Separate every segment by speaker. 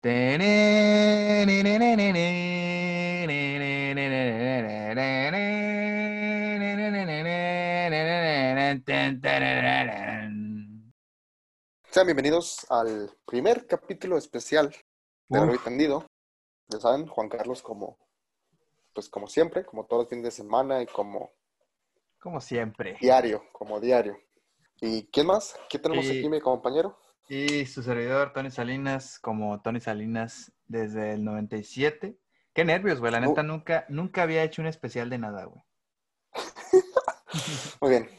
Speaker 1: Sean bienvenidos al primer capítulo especial de Uf. Tendido. Ya saben, Juan Carlos como, pues como siempre, como todos los fines de semana y como...
Speaker 2: Como siempre.
Speaker 1: Diario, como diario. ¿Y quién más? ¿Quién tenemos y, aquí, mi compañero?
Speaker 2: Y su servidor, Tony Salinas, como Tony Salinas desde el 97. Qué nervios, güey. La neta, uh. nunca, nunca había hecho un especial de nada, güey.
Speaker 1: Muy bien.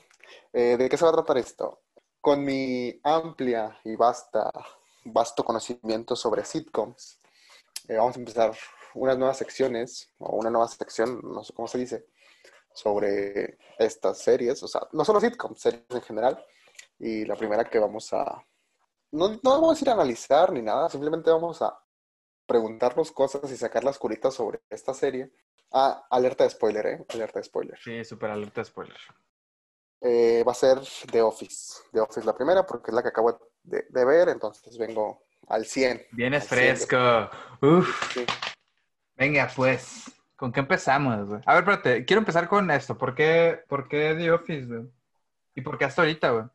Speaker 1: Eh, ¿De qué se va a tratar esto? Con mi amplia y vasta, vasto conocimiento sobre sitcoms, eh, vamos a empezar unas nuevas secciones, o una nueva sección, no sé cómo se dice, sobre estas series, o sea, no solo sitcoms, series en general. Y la primera que vamos a, no, no vamos a ir a analizar ni nada, simplemente vamos a preguntarnos cosas y sacar las curitas sobre esta serie. Ah, alerta de spoiler, ¿eh? Alerta de spoiler.
Speaker 2: Sí, súper alerta de spoiler.
Speaker 1: Eh, va a ser The Office. The Office la primera porque es la que acabo de, de ver, entonces vengo al 100.
Speaker 2: Vienes fresco. Uf. Sí. Venga, pues. ¿Con qué empezamos, güey? A ver, espérate. Quiero empezar con esto. ¿Por qué, por qué The Office, güey? ¿Y por qué hasta ahorita, güey?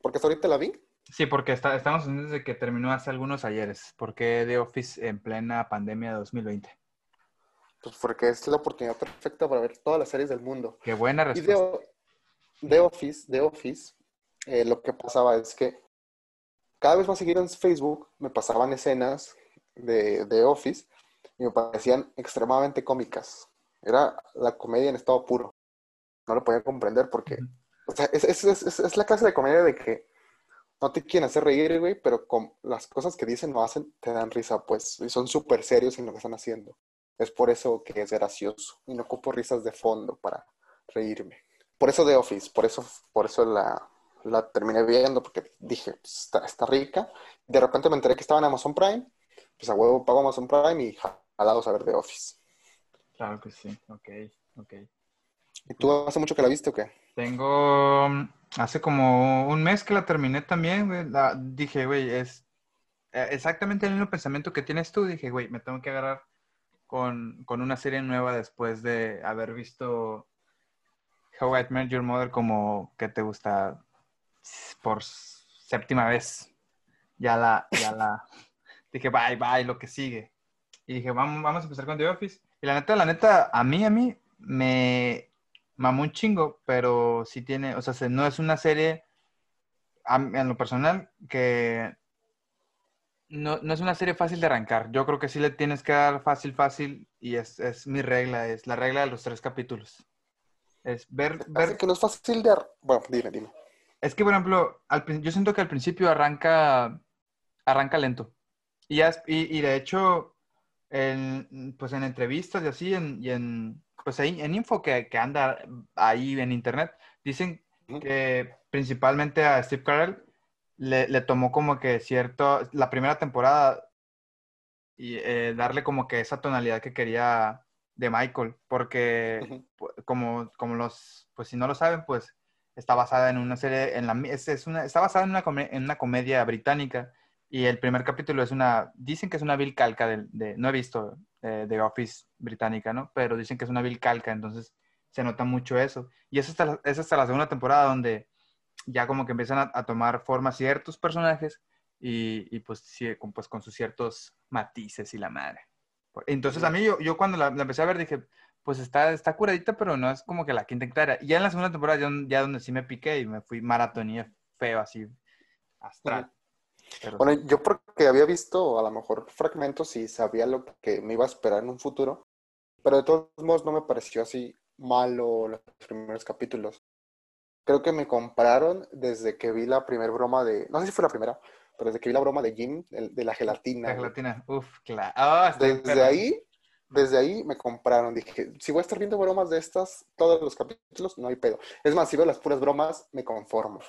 Speaker 1: ¿Porque hasta ahorita la vi?
Speaker 2: Sí, porque está, estamos desde que terminó hace algunos ayeres. ¿Por qué The Office en plena pandemia de 2020?
Speaker 1: Pues porque es la oportunidad perfecta para ver todas las series del mundo.
Speaker 2: Qué buena respuesta.
Speaker 1: Y The, The Office, The Office, eh, lo que pasaba es que cada vez más seguido en Facebook me pasaban escenas de The Office y me parecían extremadamente cómicas. Era la comedia en estado puro. No lo podía comprender porque, o sea, es, es, es, es la clase de comedia de que no te quieren hacer reír, güey, pero con las cosas que dicen o hacen te dan risa, pues, y son súper serios en lo que están haciendo. Es por eso que es gracioso y no ocupo risas de fondo para reírme. Por eso The Office, por eso, por eso la, la terminé viendo, porque dije, pues, está, está rica. De repente me enteré que estaba en Amazon Prime, pues a huevo pago Amazon Prime y jalados a ver The Office.
Speaker 2: Claro que sí, ok, ok.
Speaker 1: ¿Y tú hace mucho que la viste o qué?
Speaker 2: Tengo hace como un mes que la terminé también, dije, güey, es eh, exactamente el mismo pensamiento que tienes tú. Dije, güey, me tengo que agarrar con, con, una serie nueva después de haber visto How I Met Your Mother como que te gusta por séptima vez. Ya la, ya la, dije, bye, bye, lo que sigue. Y dije, vamos, vamos a empezar con The Office. Y la neta, la neta, a mí, a mí, me mamó un chingo, pero sí tiene, o sea, no es una serie, en lo personal, que no, no, es una serie fácil de arrancar. Yo creo que sí le tienes que dar fácil, fácil, y es, es mi regla, es la regla de los tres capítulos. Es ver... ver...
Speaker 1: que no es fácil de... Bueno, dime, dime.
Speaker 2: Es que, por ejemplo, al, yo siento que al principio arranca, arranca lento. Y, ya, y, y de hecho, en, pues en entrevistas y así, en, y en, pues ahí, en info que, que, anda ahí en internet, dicen que principalmente a Steve Carell le, le tomó como que cierto, la primera temporada y eh, darle como que esa tonalidad que quería de Michael, porque uh -huh. como, como los, pues si no lo saben, pues está basada en una serie, en la, es, es una, está basada en una, en una comedia británica y el primer capítulo es una, dicen que es una vil calca de, de no he visto eh, de Office británica, ¿no? Pero dicen que es una vil calca, entonces se nota mucho eso. Y es hasta, la, es hasta la segunda temporada donde ya como que empiezan a, a tomar forma ciertos personajes y, y pues, sí, con, pues con sus ciertos matices y la madre. Entonces a mí yo, yo cuando la, la, empecé a ver dije, pues está, está curadita, pero no es como que la quinta hectárea. Y ya en la segunda temporada ya, ya donde sí me piqué y me fui maratonía feo así, astral.
Speaker 1: Pero bueno, yo porque había visto a lo mejor fragmentos y sabía lo que me iba a esperar en un futuro, pero de todos modos no me pareció así malo los primeros capítulos. Creo que me compraron desde que vi la primera broma de, no sé si fue la primera, pero desde que vi la broma de Jim, de la gelatina.
Speaker 2: La gelatina, uff, claro. Oh,
Speaker 1: desde ahí, desde ahí me compraron. Dije, si voy a estar viendo bromas de estas, todos los capítulos, no hay pedo. Es más, si veo las puras bromas, me conformo.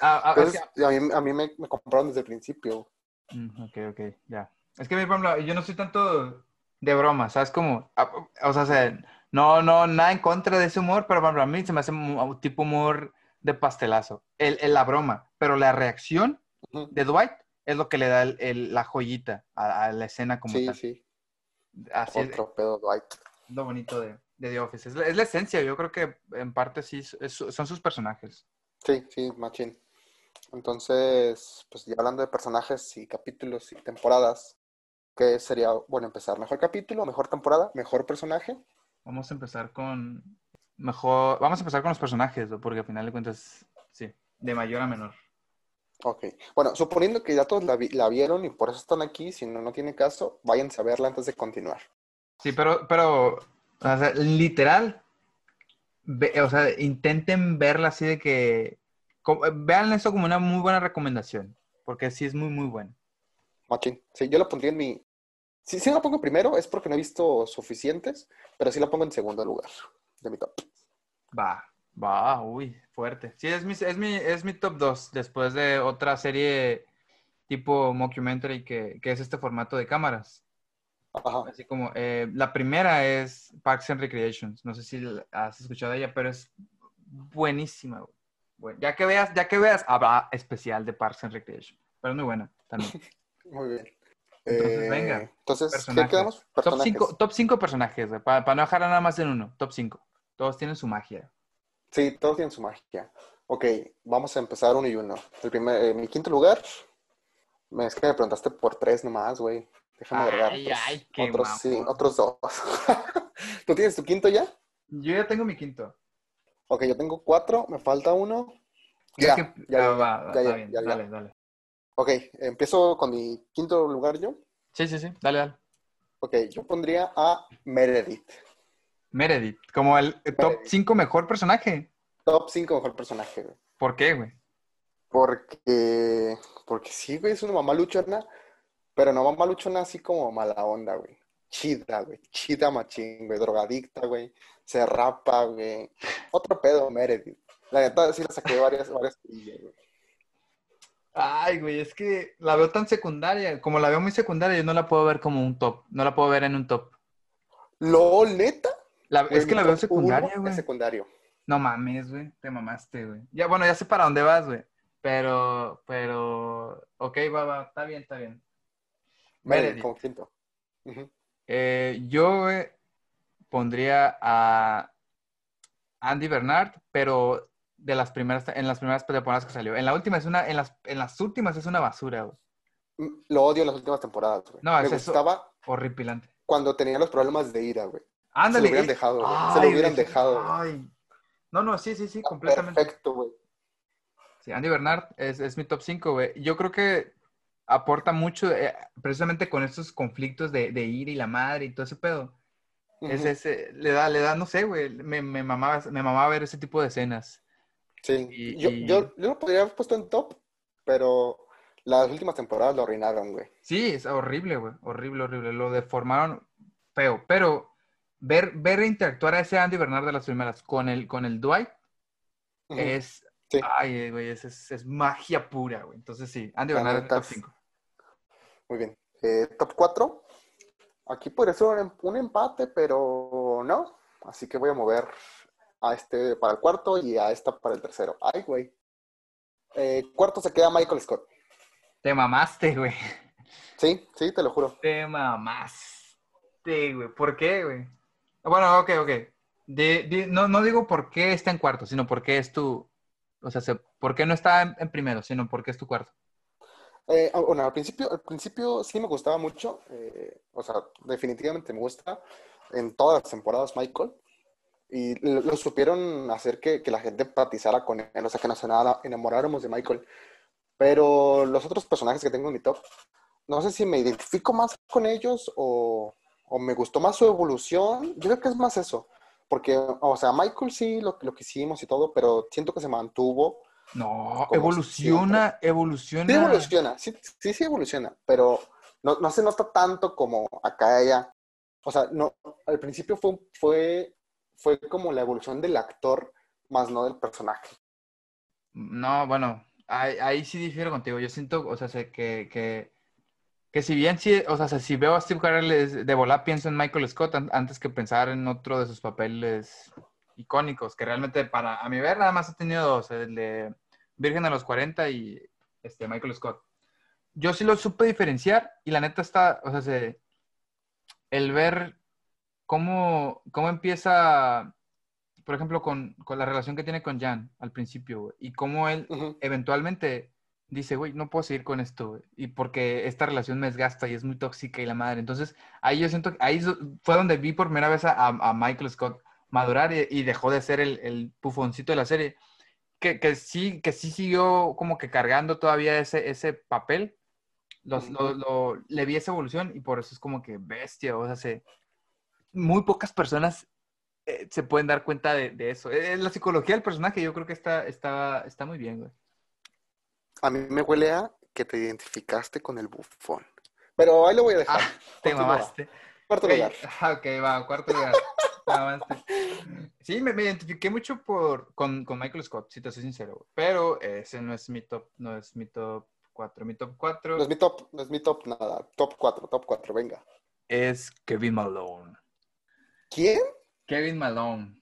Speaker 2: Ah, ah,
Speaker 1: Entonces, es que... a mí, a mí me, me, compraron desde el principio.
Speaker 2: Mm, ok, ok, ya. Es que, por ejemplo, yo no soy tanto de broma, ¿sabes? Como, ah, o sea, no, no, nada en contra de ese humor, pero por ejemplo, a mí se me hace un tipo humor de pastelazo. El, el la broma, pero la reacción uh -huh. de Dwight es lo que le da el- el- la joyita a, a la escena como
Speaker 1: Sí,
Speaker 2: tal.
Speaker 1: sí.
Speaker 2: Así es
Speaker 1: Otro pedo Dwight.
Speaker 2: lo bonito de, de The Office. Es la, es la esencia, yo creo que en parte sí es- son sus personajes.
Speaker 1: Sí, sí, machín. Entonces, pues ya hablando de personajes y capítulos y temporadas, ¿qué sería bueno empezar? ¿Mejor capítulo, mejor temporada, mejor personaje?
Speaker 2: Vamos a empezar con mejor, vamos a empezar con los personajes, ¿no? porque al final de cuentas, sí, de mayor a menor.
Speaker 1: Ok. Bueno, suponiendo que ya todos la, vi- la vieron y por eso están aquí, si no, no tiene caso, váyanse a verla antes de continuar.
Speaker 2: Sí, pero, pero, o sea, literal, ve- o sea, intenten verla así de que, vean eso como una muy buena recomendación, porque sí es muy, muy buena.
Speaker 1: Machín. Sí, yo la pondría en mi... Si, si no la pongo primero es porque no he visto suficientes, pero sí la pongo en segundo lugar de mi top.
Speaker 2: Va, va, uy, fuerte. Sí, es mi, es mi, es mi top 2, después de otra serie tipo mockumentary que, que es este formato de cámaras.
Speaker 1: Ajá.
Speaker 2: Así como, eh, la primera es Parks and Recreations. No sé si has escuchado de ella, pero es buenísima. Bueno, ya que veas, ya que veas, habrá especial de Parks and Recreation. Pero es muy buena también.
Speaker 1: Muy bien.
Speaker 2: Entonces,
Speaker 1: Eh,
Speaker 2: venga,
Speaker 1: Entonces, ¿qué quedamos?
Speaker 2: Top
Speaker 1: Personajes.
Speaker 2: 5 top cinco personajes, para no dejar nada más en uno. Top 5. Todos tienen su magia.
Speaker 1: Sí, todos tienen su magia. Ok, vamos a empezar uno y uno. El primer, eh, mi quinto lugar, es que me preguntaste por tres nomás, güey. Déjame agregar
Speaker 2: Ay, qué
Speaker 1: otros, sí, otros dos. ¿Tú tienes tu quinto ya?
Speaker 2: Yo ya tengo mi quinto.
Speaker 1: Ok, yo tengo cuatro, me falta uno.
Speaker 2: Ya,
Speaker 1: Ya,
Speaker 2: ah,
Speaker 1: ya.
Speaker 2: dale, dale.
Speaker 1: Ok, empiezo con mi quinto lugar yo.
Speaker 2: Sí, sí, sí. Dale, dale.
Speaker 1: Ok, yo pondría a Meredith.
Speaker 2: Meredith, como el top
Speaker 1: Meredith.
Speaker 2: 5 mejor personaje.
Speaker 1: Top 5 mejor personaje, güey.
Speaker 2: ¿Por qué, güey?
Speaker 1: Porque, porque sí, güey, es una mamá luchona, pero no mamá luchona así como mala onda, güey. Chida, güey. Chida machín, güey. Drogadicta, güey. Se rapa, güey. Otro pedo, Meredith. La neta sí la saqué varias, varias cosillas, güey.
Speaker 2: Ay, güey, es que la veo tan secundaria. Como la veo muy secundaria, yo no la puedo ver como un top. No la puedo ver en un top.
Speaker 1: LOL, neta.
Speaker 2: La-
Speaker 1: Güey,
Speaker 2: es que la veo secundaria, güey.
Speaker 1: Secundario.
Speaker 2: No mames, güey. Te mamaste, güey. Ya, bueno, ya sé para dónde vas, güey. Pero, pero. Ok, va, va. Está bien, está bien.
Speaker 1: Meredith, como quinto.
Speaker 2: Eh, yo güey, pondría a Andy Bernard, pero de las primeras, en las primeras temporadas que salió. En la última es una, en las, en las últimas es una basura, güey.
Speaker 1: Mm, Lo odio en las últimas temporadas, güey.
Speaker 2: No,
Speaker 1: Me gustaba
Speaker 2: Horripilante.
Speaker 1: cuando tenía los problemas de ira, güey.
Speaker 2: Ándale.
Speaker 1: hubieran
Speaker 2: eh.
Speaker 1: dejado, güey. Se lo hubieran dejado, güey.
Speaker 2: ay. No, no, sí, sí, sí, completamente.
Speaker 1: Perfecto, güey.
Speaker 2: Sí, Andy Bernard es, es mi top 5, güey. Yo creo que aporta mucho, eh, precisamente con estos conflictos de, de ira y la madre y todo ese pedo. Es ese, le da, le da, no sé, güey, me, me mamaba, me mamaba ver ese tipo de escenas.
Speaker 1: Sí,
Speaker 2: Y-
Speaker 1: yo,
Speaker 2: y-
Speaker 1: yo, yo lo podría haber puesto en top, pero las últimas temporadas lo arruinaron, güey.
Speaker 2: Sí, es horrible, güey, horrible, horrible. Lo deformaron feo, pero ver, ver interactuar a ese Andy Bernard de las primeras con el, con el Dwight es,
Speaker 1: Sí.
Speaker 2: ay, güey, es, es, es magia pura, güey. Entonces sí, Andy Bernard es top
Speaker 1: es-
Speaker 2: 5.
Speaker 1: Muy bien. Eh, top 4. Aquí podría ser un, em- un empate, pero no. Así que voy a mover a este para el cuarto y a esta para el tercero. Ay, güey. Eh, cuarto se queda Michael Scott.
Speaker 2: Te mamaste, güey.
Speaker 1: Sí, sí, te lo juro.
Speaker 2: Te mamaste, güey. ¿Por qué, güey? Bueno, ok, ok. De- de- no, no digo por qué está en cuarto, sino por qué es tu. O sea, se- por qué no está en, en primero, sino por qué es tu cuarto.
Speaker 1: Eh, ah, bueno, al principio, al principio sí me gustaba mucho. eh, o sea, definitivamente me gusta en todas las temporadas Michael. Y lo, lo supieron hacer que, que la gente empatizara con él, o sea, que nos enamoráramos de Michael. Pero los otros personajes que tengo en mi top, no sé si me identifico más con ellos o, o me gustó más su evolución. Yo creo que es más eso. Porque, o sea, Michael sí lo, lo quisimos y todo, pero siento que se mantuvo.
Speaker 2: No, evoluciona, evoluciona.
Speaker 1: Sí evoluciona, sí, sí, sí evoluciona, pero no, no se nota tanto como acá ella. O sea, no, al principio fue, fue, fue como la evolución del actor, más no del personaje.
Speaker 2: No, bueno, ahí, ahí sí difiero contigo. Yo siento, o sea, que, que, que si bien sí, o sea, si veo a Steve Carell de volar, pienso en Michael Scott an- antes que pensar en otro de sus papeles icónicos, que realmente para, a mi ver, nada más ha tenido dos, el de Virgen a los 40 y este, Michael Scott. yo sí lo supe diferenciar y la neta está, o sea, se, el ver cómo, cómo empieza, por ejemplo, con, con la relación que tiene con Jan al principio, güey, y cómo él
Speaker 1: Ujú.
Speaker 2: eventualmente dice, güey, no puedo seguir con esto, güey, y porque esta relación me desgasta y es muy tóxica y la madre. Entonces, ahí yo siento que ahí fue donde vi por primera vez a, a- a Michael Scott madurar y, y dejó de ser el, el pufoncito de la serie. Que, que sí, que sí siguió como que cargando todavía ese, ese papel. Los- lo- lo- le vi esa evolución y por eso es como que bestia, o sea, se, muy pocas personas eh, se pueden dar cuenta de, de eso. Eh, la psicología del personaje yo creo que está, está, está muy bien, güey.
Speaker 1: A mí me huele a que te identificaste con el bufón. Pero ahí lo voy a dejar.
Speaker 2: Ah, te mamaste.
Speaker 1: Cuarto lugar.
Speaker 2: ah, ok, va, cuarto lugar. Sí, me, me identifiqué mucho por, con, con Michael Scott, si te soy sincero. Pero ese no es mi top, no es mi top 4. Mi top 4
Speaker 1: No es mi top, no es mi top nada. Top 4, top 4, venga.
Speaker 2: es Kevin Malone.
Speaker 1: ¿Quién?
Speaker 2: Kevin Malone.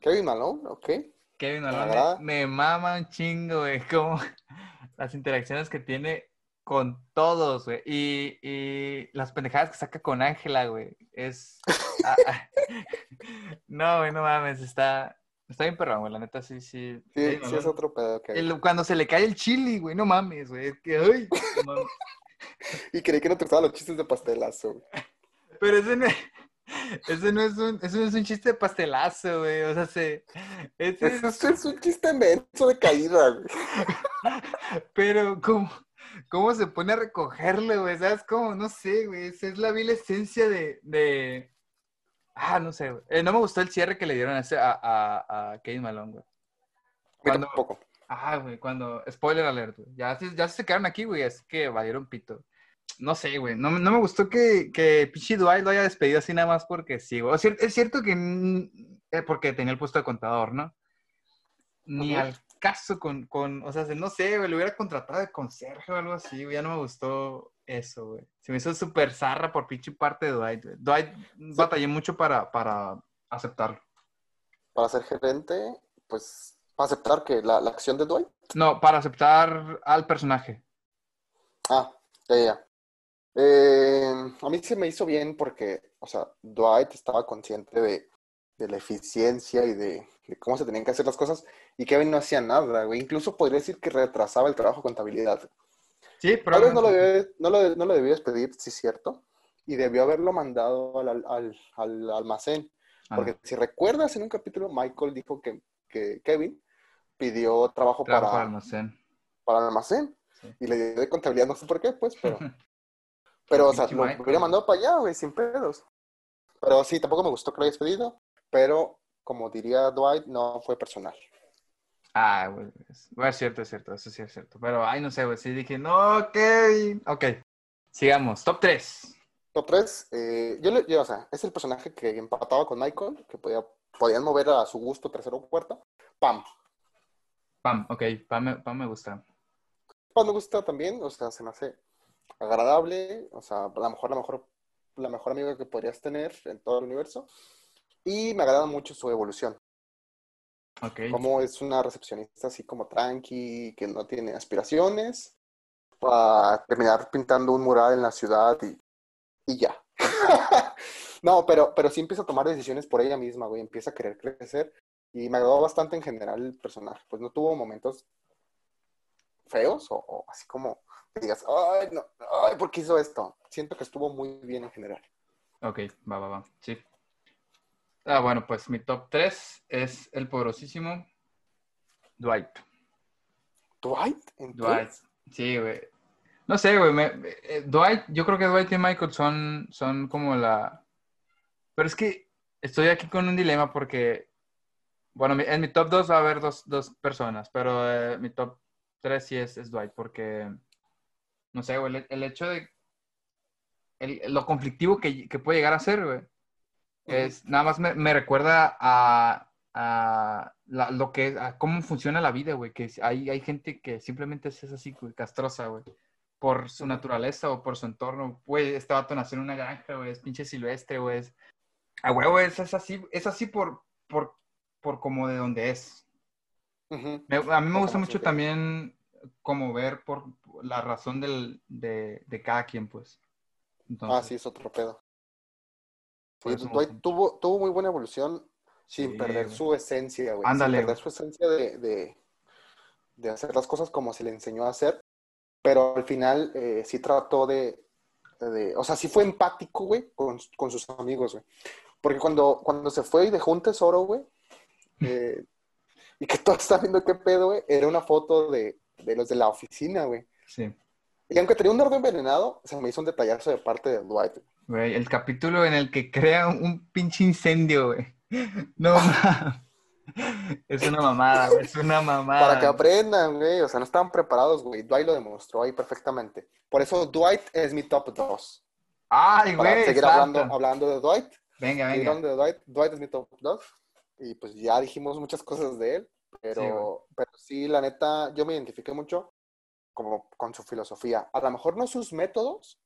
Speaker 1: Kevin Malone, ok.
Speaker 2: Kevin Malone me, me mama un chingo, güey. Como las interacciones que tiene con todos, güey. Y, y las pendejadas que saca con Ángela, güey. Es. ah, ah. No, güey, no mames. Está, está bien perrón, güey. La neta, sí, sí.
Speaker 1: Sí, sí es otro pedo que hay.
Speaker 2: El- cuando se le cae el chili, güey. No mames, güey. Es que, ay, no mames.
Speaker 1: Y creí que no te gustaban los chistes de pastelazo. güey.
Speaker 2: Pero ese ese no es un, ese no es un chiste de pastelazo, güey. O sea, se. ese es-
Speaker 1: Eso es un chiste menso de caída, güey.
Speaker 2: Pero, ¿cómo, cómo se pone a recogerlo, güey? ¿Sabes cómo? No sé, güey. Esa es la vil esencia de, de... Ah, no sé, güey. Eh, no me gustó el cierre que le dieron a, a, a, Kevin Malone, güey.
Speaker 1: A mí
Speaker 2: Cuando-
Speaker 1: tampoco.
Speaker 2: Ah, güey, cuando... Spoiler alert, güey. Ya, ya se quedaron aquí, güey. Es que valieron pito. No sé, güey. No, me- no me gustó que, que Pichi Dwight lo haya despedido así nada más porque sí, güey. Es cierto que... eh, porque tenía el puesto de contador, ¿no? Ni al caso con, con... O sea, no sé, güey. Lo hubiera contratado de conserje o algo así, güey. Ya no me gustó eso, güey. Se me hizo súper zarra por pinche parte de Dwight, güey. Dwight batallé mucho para, para aceptarlo.
Speaker 1: Para ser gerente, pues, para aceptar que la, la acción de Dwight.
Speaker 2: No, para aceptar al personaje.
Speaker 1: Ah, ya, ya. Eh, a mí se me hizo bien porque, o sea, Dwight estaba consciente de, de la eficiencia y de, de cómo se tenían que hacer las cosas y Kevin no hacía nada, güey. Incluso podría decir que retrasaba el trabajo de contabilidad.
Speaker 2: Sí,
Speaker 1: Tal vez no lo, debe- no lo, no lo debió despedir, sí es cierto, y debió haberlo mandado al, al- al- al almacén.
Speaker 2: Ah,
Speaker 1: Porque si recuerdas en un capítulo, Michael dijo que, que Kevin pidió trabajo
Speaker 2: trabajo
Speaker 1: para,
Speaker 2: al almacén.
Speaker 1: para el almacén
Speaker 2: Sí.
Speaker 1: y le dio de contabilidad, no sé por qué, pues, pero, pero o sea, lo hubiera mandado para allá, güey, sin pedos. Pero sí, tampoco me gustó que lo hayas pedido, pero como diría Dwight, no fue personal.
Speaker 2: Ah, güey. Bueno, es cierto, es cierto. Eso sí es cierto. Pero, ay, no sé, güey. Sí dije, no, Kevin. Ok. Sigamos. Top 3.
Speaker 1: Top 3, yo, le- yo, o sea, es el personaje que empataba con Michael, que podía, podían mover a su gusto tercero o cuarta. Pam.
Speaker 2: Pam, ok. Pam, Pam me gusta.
Speaker 1: Pam me gusta también, o sea, se me hace agradable, o sea, a lo mejor la mejor, la mejor amiga que podrías tener en todo el universo. Y me agrada mucho su evolución.
Speaker 2: Ok.
Speaker 1: Como es una recepcionista así como tranqui, que no tiene aspiraciones, para terminar pintando un mural en la ciudad y, y ya. No, pero, pero sí empieza a tomar decisiones por ella misma, güey, empieza a querer crecer y me agradó bastante en general el personaje. Pues no tuvo momentos feos o, o así como digas, ay, no, ay, ¿por qué hizo esto? Siento que estuvo muy bien en general.
Speaker 2: Ok, va, va, va. Sí. Ah, bueno, pues mi top 3 es el poderosísimo Dwight.
Speaker 1: ¿Dwight? ¿En
Speaker 2: Dwight. Sí, güey. No sé, güey. me- eh, Dwight, yo creo que Dwight y Michael son, son como la. Pero es que estoy aquí con un dilema porque. Bueno, en mi top 2 va a haber dos, dos personas, pero eh, mi top 3 sí es, es Dwight porque. No sé, güey. El, el hecho de. el- lo conflictivo que, que puede llegar a ser, güey. Es, nada más me, me recuerda a, a la- lo que, a cómo funciona la vida, güey. Que hay, hay gente que simplemente es así, güey, castrosa, güey. Por su naturaleza o por su entorno. Güey, este vato nació en una granja, güey. Es pinche silvestre, güey. Es, a huevo, es, es así, es así por, por, por como de donde es. Me- a mí me gusta mucho también como ver por la razón del, de, de cada quien, pues.
Speaker 1: Ah, sí, es otro pedo. Sí, Dwight tuvo, tuvo muy buena evolución sin
Speaker 2: Sí,
Speaker 1: perder
Speaker 2: güey.
Speaker 1: su esencia, güey.
Speaker 2: Ándale,
Speaker 1: Sin perder su esencia de, de, de hacer las cosas como se le enseñó a hacer. Pero al final eh, sí trató de, de- O sea, sí fue empático, güey, con, con sus amigos, güey. Porque cuando, cuando se fue y dejó un tesoro, güey, eh, y que todos están viendo qué pedo, güey, era una foto de, de los de la oficina, güey.
Speaker 2: sí.
Speaker 1: Y aunque tenía un dardo envenenado, se me hizo un detallazo de parte de Dwight.
Speaker 2: Güey, el capítulo en el que crea un, pinche incendio, güey. No, es una mamada, güey. Es una mamada.
Speaker 1: Para que aprendan, güey. O sea, no estaban preparados, güey. Dwight lo demostró ahí perfectamente. Por eso Dwight es mi top 2.
Speaker 2: Ay,
Speaker 1: Para
Speaker 2: güey.
Speaker 1: seguir
Speaker 2: santo.
Speaker 1: hablando, hablando de Dwight.
Speaker 2: Venga,
Speaker 1: seguir
Speaker 2: venga.
Speaker 1: hablando de Dwight. Dwight es mi top 2. Y pues ya dijimos muchas cosas de él. Pero
Speaker 2: Sí,
Speaker 1: sí, pero sí, la neta, yo me identifiqué mucho como con su filosofía. A lo mejor no sus métodos,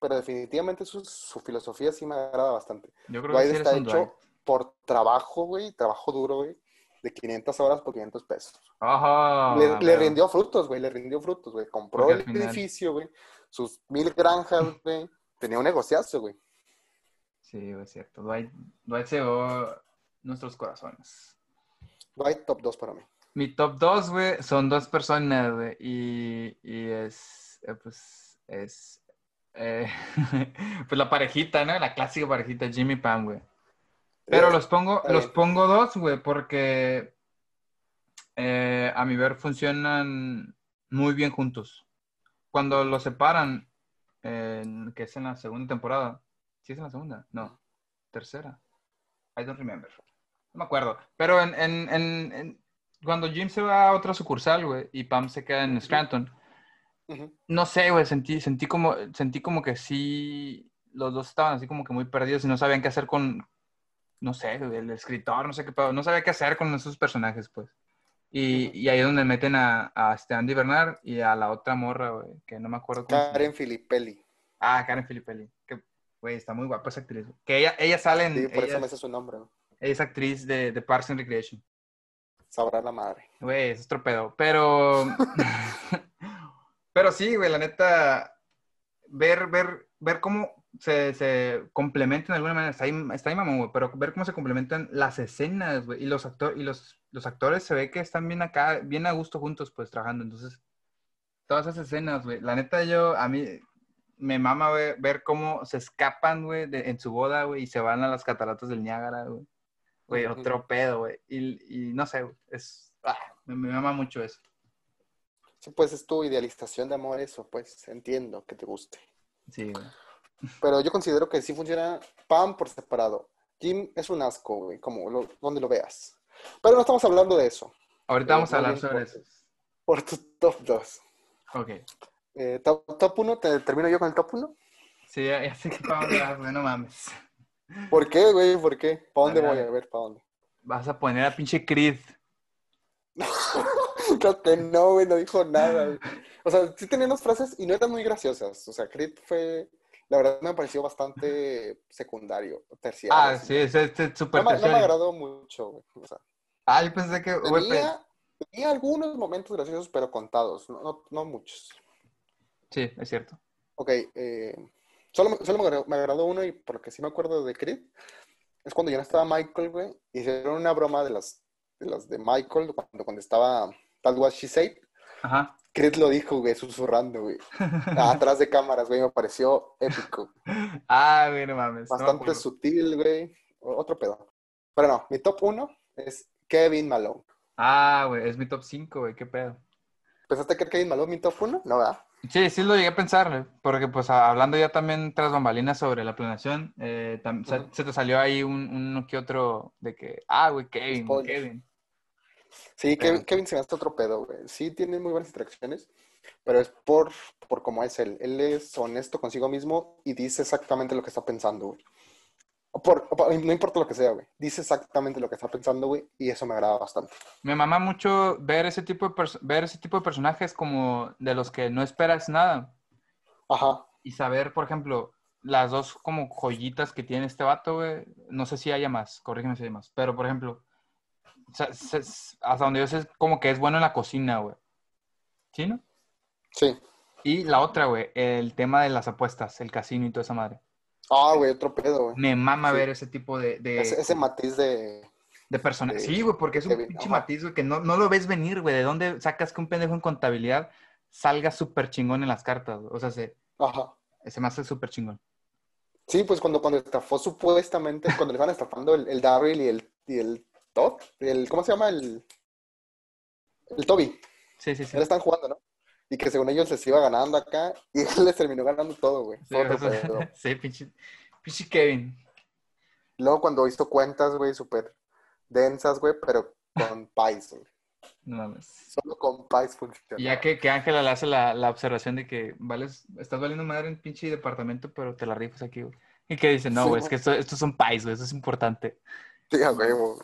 Speaker 1: pero definitivamente su, su filosofía sí me agrada bastante.
Speaker 2: Yo creo que
Speaker 1: Dwight
Speaker 2: sí eres
Speaker 1: está hecho
Speaker 2: Dwight.
Speaker 1: por trabajo, güey. Trabajo duro, güey. De 500 horas por 500 pesos.
Speaker 2: Ajá,
Speaker 1: Le, le güey.rindió frutos, güey, le rindió frutos, güey. Compró
Speaker 2: Porque
Speaker 1: el
Speaker 2: final-
Speaker 1: edificio, güey. Sus mil granjas, güey. Tenía un negociazo, güey.
Speaker 2: Sí, es cierto. Dwight, Dwight se llevó nuestros corazones.
Speaker 1: Dwight, top 2 para mí.
Speaker 2: Mi top 2, güey, son dos personas, güey, y, y es, eh, pues, es, eh, pues la parejita, ¿no? La clásica parejita, Jimmy Pam, güey. Pero
Speaker 1: Eh,
Speaker 2: los pongo, los pongo dos, güey, porque eh, a mi ver funcionan muy bien juntos. Cuando los separan, en- que es en la segunda temporada, ¿sí es en la segunda? No, tercera. I don't remember. No me acuerdo. Pero en, en- en- en- cuando Jim se va a otra sucursal, güey, y Pam se queda en Scranton, no sé, güey, sentí, sentí como, sentí como que sí, los dos estaban así como que muy perdidos y no sabían qué hacer con, no sé, güey, el escritor, no sé qué, no sabía qué hacer con esos personajes, pues. Y, y ahí es donde meten a, a este Andy Bernard y a la otra morra, güey, que no me acuerdo cómo.
Speaker 1: Karen Filippelli.
Speaker 2: Ah, Karen Filippelli, que, güey, está muy guapa esa actriz. güey. Que ella, ella sale en,
Speaker 1: Sí, por
Speaker 2: ella,
Speaker 1: eso me sé su nombre. ¿no?
Speaker 2: Es actriz de, de Parks and Recreation.
Speaker 1: Sabrá la madre.
Speaker 2: Güey, es otro pedo. Pero. pero sí, güey, la neta. Ver, ver, ver cómo se, se complementan de alguna manera. Está ahí, está ahí mamón, güey. Pero ver cómo se complementan las escenas, güey. Y los actores, y los, los actores se ve que están bien acá, bien a gusto juntos, pues, trabajando. Entonces, todas esas escenas, güey. La neta, yo, a mí. Me mama güey, ver cómo se escapan, güey, en su boda, güey, y se van a las cataratas del Niágara, güey. Güey, otro pedo, güey. Y, y no sé. Es, ah, me, me mama mucho eso.
Speaker 1: Sí, pues es tu idealización de amor eso, pues entiendo que te guste.
Speaker 2: Sí, güey.
Speaker 1: Pero yo considero que sí funciona Pam por separado. Jim es un asco, güey, como lo, donde lo veas. Pero no estamos hablando de eso.
Speaker 2: Ahorita
Speaker 1: Eh,
Speaker 2: vamos a hablar sobre
Speaker 1: por-
Speaker 2: eso.
Speaker 1: Por tu top 2.
Speaker 2: Ok.
Speaker 1: Eh, top, top 1, ¿te termino yo con el top 1?
Speaker 2: Sí, ya, sé que para dónde vas, güey, no mames.
Speaker 1: ¿Por qué, güey? ¿Por qué? ¿Para dónde voy?
Speaker 2: a ver.
Speaker 1: ¿para dónde?
Speaker 2: Vas a poner a pinche Creed.
Speaker 1: Creo que no, güey, no dijo nada. güey. O sea, sí tenía unas frases y no eran muy graciosas. O sea, Creed fue, la verdad me pareció bastante secundario, terciario.
Speaker 2: Ah,
Speaker 1: así.
Speaker 2: sí, es este
Speaker 1: No, me- no me
Speaker 2: terciario.
Speaker 1: agradó mucho, güey. O sea,
Speaker 2: Ah, yo pensé que, güey,
Speaker 1: tenía, tenía algunos momentos graciosos, pero contados, no, no, no muchos.
Speaker 2: Sí, es cierto.
Speaker 1: Ok, eh, solo, me- solo me, agradó, me agradó uno y porque sí me acuerdo de Creed, es cuando ya no estaba Michael, güey, hicieron una broma de las de, las de Michael cuando, cuando estaba That Was She Said.
Speaker 2: Ajá.
Speaker 1: Creed lo dijo, güey, susurrando, güey. Atrás de cámaras, güey, me pareció épico.
Speaker 2: Ah, güey, no mames.
Speaker 1: Bastante sutil, güey. Otro pedo. Pero no, mi top uno es Kevin Malone.
Speaker 2: Ah, güey, es mi top 5, güey, qué pedo.
Speaker 1: ¿Pensaste que era Kevin Malone mi top uno? No, ¿verdad?
Speaker 2: Sí, sí lo llegué a pensar, güey, porque pues hablando ya también tras bambalinas sobre la planeación, eh, se- te salió ahí un, que otro de que, ah, güey, Kevin. Kevin.
Speaker 1: Sí,
Speaker 2: Pero-
Speaker 1: Kevin, Kevin se me hace otro pedo, güey. Sí, tiene muy buenas interacciones, pero es por, por cómo es él. Él es honesto consigo mismo y dice exactamente lo que está pensando, güey. Por, por- no importa lo que sea, güey. Dice exactamente lo que está pensando, güey, y eso me agrada bastante.
Speaker 2: Me mama mucho ver ese tipo de ver ese tipo de personajes como de los que no esperas nada
Speaker 1: Ajá.
Speaker 2: y saber, por ejemplo, las dos como joyitas que tiene este vato, güey. No sé si haya más, corrígeme si hay más, pero por ejemplo, hasta donde yo sé como que es bueno en la cocina, güey. ¿Sí, no?
Speaker 1: Sí.
Speaker 2: Y la otra, güey, el tema de las apuestas, el casino y toda esa madre.
Speaker 1: Ah, güey, otro pedo, güey.
Speaker 2: Me mama
Speaker 1: Sí.
Speaker 2: ver ese tipo de, de,
Speaker 1: Ese, ese matiz de...
Speaker 2: de personas.
Speaker 1: de-
Speaker 2: Sí, güey, porque es un
Speaker 1: Kevin,
Speaker 2: pinche
Speaker 1: ajá.
Speaker 2: matiz, güey, que no, no lo ves venir, güey. ¿De dónde sacas que un pendejo en contabilidad salga súper chingón en las cartas? O sea, se,
Speaker 1: Ajá.
Speaker 2: se me hace súper chingón.
Speaker 1: Sí, pues cuando, cuando estafó supuestamente, cuando le estaban estafando el, el Darryl y el, y el Todd, el, ¿cómo se llama? El, el Toby.
Speaker 2: Sí, sí, sí.
Speaker 1: Ya le están jugando, ¿no? Y que según ellos les iba ganando acá y él les terminó ganando todo, güey.
Speaker 2: Sí,
Speaker 1: Fue otro
Speaker 2: o sea,
Speaker 1: pedo.
Speaker 2: sí, pinche, pinche Kevin.
Speaker 1: Luego cuando hizo cuentas, güey, súper densas, güey, pero con Pies, güey.
Speaker 2: No mames.
Speaker 1: Solo con Pies funciona.
Speaker 2: Ya que, que Ángela le hace la, la observación de que vales, estás valiendo madre en pinche departamento, pero te la rifas aquí, güey. Y que dice, no,
Speaker 1: Sí,
Speaker 2: güey, es
Speaker 1: güey.
Speaker 2: que esto, estos son pais, güey, eso es importante.
Speaker 1: Sí, a huevo.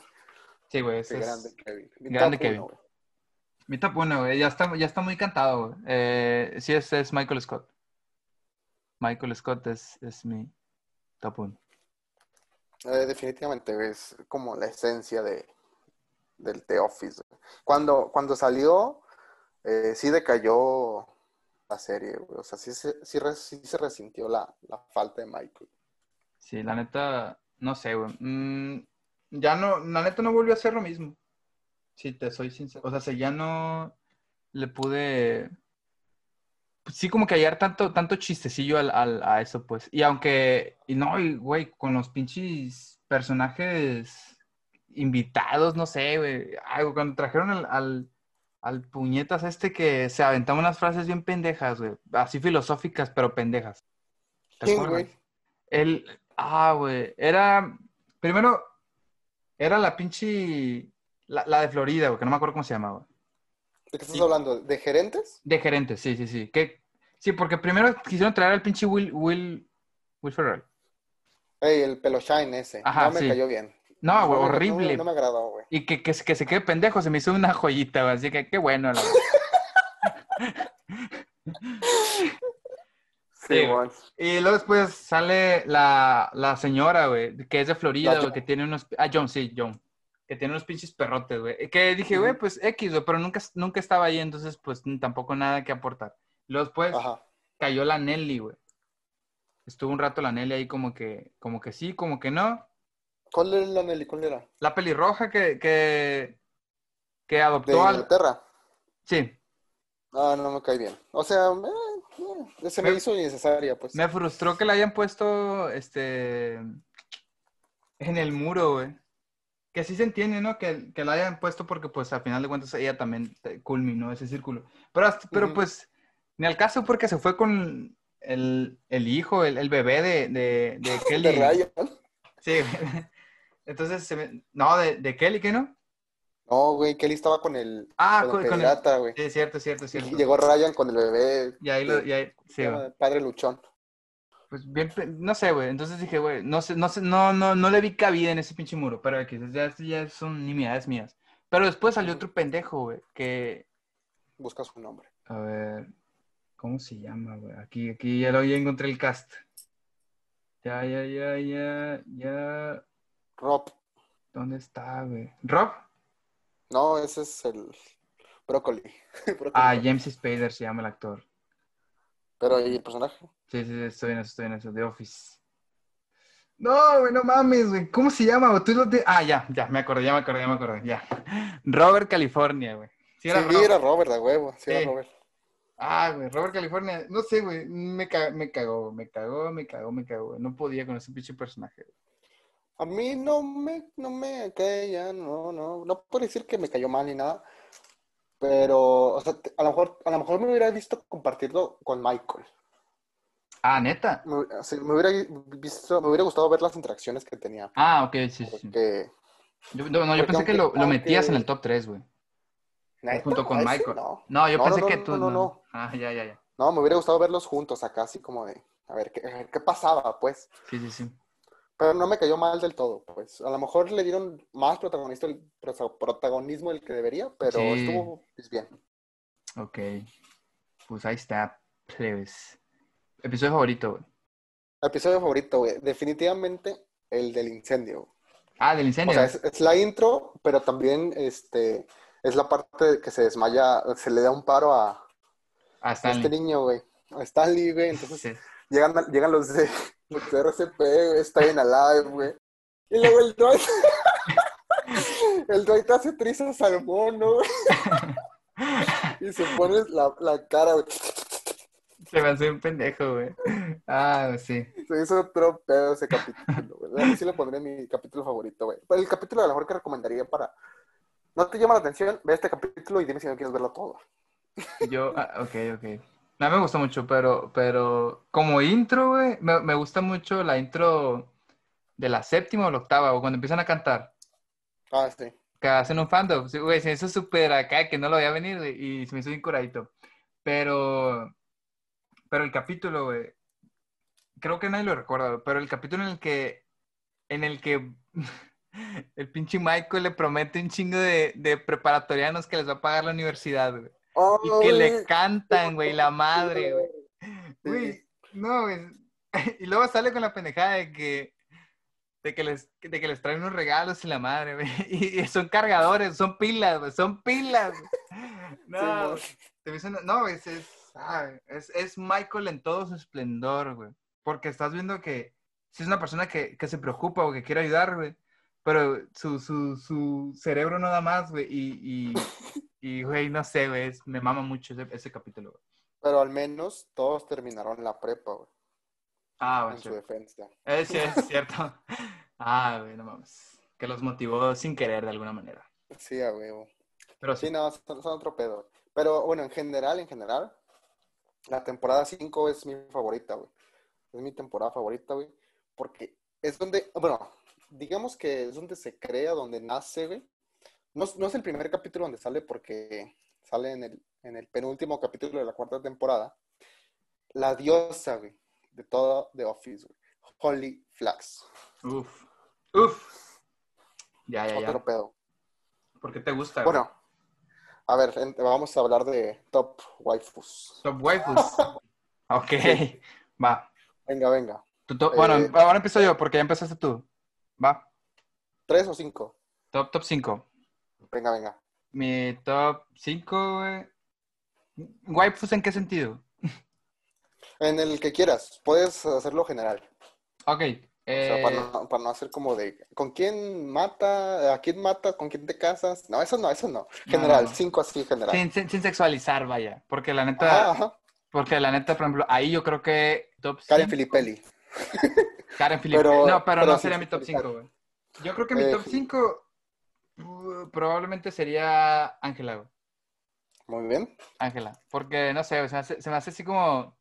Speaker 2: Sí, güey, eso es...
Speaker 1: grande Kevin.
Speaker 2: Grande
Speaker 1: uno,
Speaker 2: Kevin.
Speaker 1: güey.
Speaker 2: Mi top güey, ya está, ya está muy cantado, güey. Eh, sí, ese es Michael Scott. Michael Scott es, es mi top.
Speaker 1: Eh, definitivamente güey, es como la esencia de, del The Office. güey. Cuando, cuando salió, eh, sí decayó la serie, güey. O sea, sí, se- sí, re- sí se resintió la, la falta de Michael.
Speaker 2: Sí, la neta, no sé, güey. Mm, ya no, la neta no volvió a hacer lo mismo. Si te soy sincero. O sea, si ya no le pude. pues sí, como que hallar tanto, tanto chistecillo al, al- a eso, pues. Y aunque, y no, y, güey, con los pinches personajes invitados, no sé, güey. Ay, cuando trajeron al, al, al puñetas este que se aventaba unas frases bien pendejas, güey. Así filosóficas, pero pendejas. ¿Te
Speaker 1: ¿Quién, güey?
Speaker 2: El, ah, güey, era, primero, era la pinche, la, la de Florida, güey, que no me acuerdo cómo se llamaba.
Speaker 1: ¿De qué estás
Speaker 2: Sí.
Speaker 1: hablando? ¿De gerentes?
Speaker 2: De gerente, sí, sí, sí. Que, sí, porque primero quisieron traer al pinche Will, Will, Will Ferrell.
Speaker 1: Ey, el pelo shine ese.
Speaker 2: Ajá,
Speaker 1: no me
Speaker 2: sí.
Speaker 1: cayó bien.
Speaker 2: No, güey, horrible.
Speaker 1: No, me agradó, güey.
Speaker 2: Y que, que, se- que se quede pendejo, se me hizo una joyita, güey, así que qué bueno. la
Speaker 1: Sí,
Speaker 2: Sí,
Speaker 1: güey.
Speaker 2: Y luego después sale la, la señora, güey, que es de Florida,
Speaker 1: La
Speaker 2: güey,
Speaker 1: John.
Speaker 2: que tiene unos... Ah, John, sí, John. Que tiene unos pinches perrotes, güey. Que dije, güey, pues X, güey, pero nunca, nunca estaba ahí, entonces, pues, tampoco nada que aportar. Luego después
Speaker 1: Ajá.
Speaker 2: cayó la Nelly, güey. Estuvo un rato la Nelly ahí como que, como que sí, como que no.
Speaker 1: ¿Cuál era la Nelly? ¿Cuál era?
Speaker 2: La pelirroja que, que, que
Speaker 1: ¿De
Speaker 2: adoptó al...
Speaker 1: Inglaterra?
Speaker 2: Sí,
Speaker 1: Ah, no me cae bien. O sea, eh, eh, se me
Speaker 2: Me-
Speaker 1: hizo innecesaria, pues.
Speaker 2: me frustró que la hayan puesto, este, en el muro, güey. Que sí se entiende, ¿no? Que, que la hayan puesto porque, pues, al final de cuentas, ella también te- culminó ese círculo. Pero, hasta- pero pues, ni al caso porque se fue con el, el hijo, el, el bebé de, de, de Kelly.
Speaker 1: De Ryan.
Speaker 2: Sí. Entonces, no, de, de Kelly, ¿qué no?
Speaker 1: No, güey, Kelly estaba con el,
Speaker 2: Ah,
Speaker 1: con el
Speaker 2: con el...
Speaker 1: pediatra, güey.
Speaker 2: Sí, cierto, cierto,
Speaker 1: Y
Speaker 2: cierto.
Speaker 1: llegó Ryan con el bebé.
Speaker 2: Y ahí lo, y ahí, sí.
Speaker 1: Padre Luchón.
Speaker 2: Pues bien, no sé, güey. Entonces dije, güey, no sé, no sé, no, no, no le vi cabida en ese pinche muro, pero que ya, ya son nimiedades mías. Pero después salió otro pendejo, güey, que,
Speaker 1: Busca su nombre.
Speaker 2: a ver, ¿cómo se llama, güey? Aquí, aquí ya lo ya encontré el cast. Ya, ya, ya, ya, ya.
Speaker 1: Rob.
Speaker 2: ¿Dónde está, güey? ¿Rob?
Speaker 1: No, ese es el Brócoli.
Speaker 2: Ah. James Spader se llama el actor.
Speaker 1: Pero, ¿y el personaje?
Speaker 2: Sí, sí, sí, estoy en eso, estoy en eso, The Office. No, güey, no mames, güey. ¿Cómo se llama? Tú lo te- Ah, ya, ya, me acordé, ya me acordé, ya me acordé, ya. Robert California, güey. Sí,
Speaker 1: Sí,
Speaker 2: era
Speaker 1: era,
Speaker 2: Robert.
Speaker 1: Robert, de huevo. Sí,
Speaker 2: Sí.
Speaker 1: era Robert.
Speaker 2: Ah, güey, Robert California. No sé, güey. Me, ca- me cagó, me cagó, me cagó, me cagó, güey. No podía con ese pinche personaje. güey.
Speaker 1: A mí no me, no me cae ya, no, no. No puedo decir que me cayó mal ni nada. Pero, o sea, a lo mejor, a lo mejor me hubiera visto compartirlo con Michael.
Speaker 2: Ah, neta.
Speaker 1: Me, hu- sí, me hubiera visto, me hubiera gustado ver las interacciones que tenía.
Speaker 2: Ah, ok, sí, sí. Yo, no, no, yo pensé que lo, lo metías en el top 3, güey. Junto con. Michael.
Speaker 1: No.
Speaker 2: No, yo
Speaker 1: No,
Speaker 2: pensé
Speaker 1: no,
Speaker 2: que tú.
Speaker 1: no, no.
Speaker 2: Ah, ya, ya, ya.
Speaker 1: No, me hubiera gustado verlos juntos acá, así como de, a ver, ¿qué, a ver, ¿qué pasaba, pues?
Speaker 2: Sí, sí, sí.
Speaker 1: Pero no me cayó mal del todo, pues. A lo mejor le dieron más protagonista, prosa- protagonismo del que debería, pero
Speaker 2: Sí.
Speaker 1: estuvo pues, bien.
Speaker 2: Ok. Pues ahí está, plebes. Episodio favorito, güey.
Speaker 1: Episodio favorito, güey. Definitivamente el del incendio.
Speaker 2: Ah, del
Speaker 1: O
Speaker 2: incendio.
Speaker 1: sea, es, es la intro, pero también este, es la parte que se desmaya, se le da un paro a,
Speaker 2: A
Speaker 1: a este niño, güey. A Stanley, güey. Entonces
Speaker 2: Sí.
Speaker 1: llegan, llegan los de, los de RCP, güey, está bien alive, güey. Y luego el Dwight. el Dwight hace trizas al mono, güey. Y se pone la, la cara, güey.
Speaker 2: Se me hace un pendejo, güey. Ah, sí.
Speaker 1: Se hizo otro pedo ese capítulo, güey. A sí lo pondré en mi capítulo favorito, güey. Pero el capítulo a lo mejor que recomendaría para. ¿No te llama la atención? Ve este capítulo y dime si no quieres verlo todo.
Speaker 2: Yo, ah, ok, ok. No me gusta mucho, pero, pero como intro, güey, me, me gusta mucho la intro de la séptima o la octava, o cuando empiezan a cantar,
Speaker 1: Ah, sí.
Speaker 2: que hacen un fandom. Sí, Güey, se hizo súper acá, que no lo veía venir, güey, y se me hizo bien curadito. Pero, pero el capítulo, güey, creo que nadie lo recuerda, pero el capítulo en el que, en el que el pinche Michael le promete un chingo de, de preparatorianos que les va a pagar la universidad, güey.
Speaker 1: Oh,
Speaker 2: Y que le cantan, güey, la madre, güey. Güey, no, güey. Y luego sale con la pendejada de que, de que, les, de que les traen unos regalos y la madre, güey. Y, y son cargadores, son pilas, güey, son pilas. güey. No,
Speaker 1: Sí,
Speaker 2: te dicen, no, es, es, ah, es, es Michael en todo su esplendor, güey. Porque estás viendo que si es una persona que, que se preocupa o que quiere ayudar, güey. Pero su, su, su cerebro no da más, güey. Y, y, y, güey, no sé, güey. es- Me mama mucho ese, ese capítulo, güey.
Speaker 1: Pero al menos todos terminaron la prepa, güey.
Speaker 2: Ah,
Speaker 1: En su defensa.
Speaker 2: Sí, es cierto. Ah, güey, no mames. Que los motivó sin querer de alguna manera.
Speaker 1: Sí, a huevo.
Speaker 2: Pero
Speaker 1: Sí,
Speaker 2: sí.
Speaker 1: no, son, son otro pedo. Pero bueno, en general, en general, la temporada 5 es mi favorita, güey. Es mi temporada favorita, güey. Porque es donde, bueno, digamos que es donde se crea, donde nace, güey. No, es- no es el primer capítulo donde sale porque sale en el, en el penúltimo capítulo de la cuarta temporada. La diosa, güey, de todo The Office, güey. Holly Flax.
Speaker 2: Uf. Uf. Ya, ya,
Speaker 1: Otro
Speaker 2: ya.
Speaker 1: pedo.
Speaker 2: ¿Por qué te gusta? güey?
Speaker 1: Bueno, a ver, vamos a hablar de top waifus.
Speaker 2: Top waifus. Ok. Va.
Speaker 1: Venga, venga.
Speaker 2: Top- Bueno,
Speaker 1: Eh,
Speaker 2: ahora empiezo yo porque ya empezaste tú. Va.
Speaker 1: ¿Tres o cinco?
Speaker 2: Top, top 5.
Speaker 1: Venga, venga.
Speaker 2: Mi top 5, güey. ¿Waifus en qué sentido?
Speaker 1: En el que quieras, puedes hacerlo general.
Speaker 2: Ok.
Speaker 1: O sea,
Speaker 2: eh,
Speaker 1: para no, para no hacer como de ¿con quién mata? ¿A quién mata? ¿Con quién te casas? No, eso no, eso no. General,
Speaker 2: No, no.
Speaker 1: cinco así general.
Speaker 2: sin, sin- sin sexualizar, vaya. Porque la neta,
Speaker 1: Ajá, ajá.
Speaker 2: porque la neta, por ejemplo, ahí yo creo que top
Speaker 1: Karen
Speaker 2: cinco-
Speaker 1: Filippelli.
Speaker 2: Karen Filipe.
Speaker 1: Pero-
Speaker 2: no, pero,
Speaker 1: pero
Speaker 2: no sería mi top
Speaker 1: sexualizar.
Speaker 2: 5, güey. Yo creo que mi
Speaker 1: Eh,
Speaker 2: top 5 probablemente sería Ángela, güey.
Speaker 1: Muy bien.
Speaker 2: Ángela. Porque, no sé, se me hace, se me hace así como...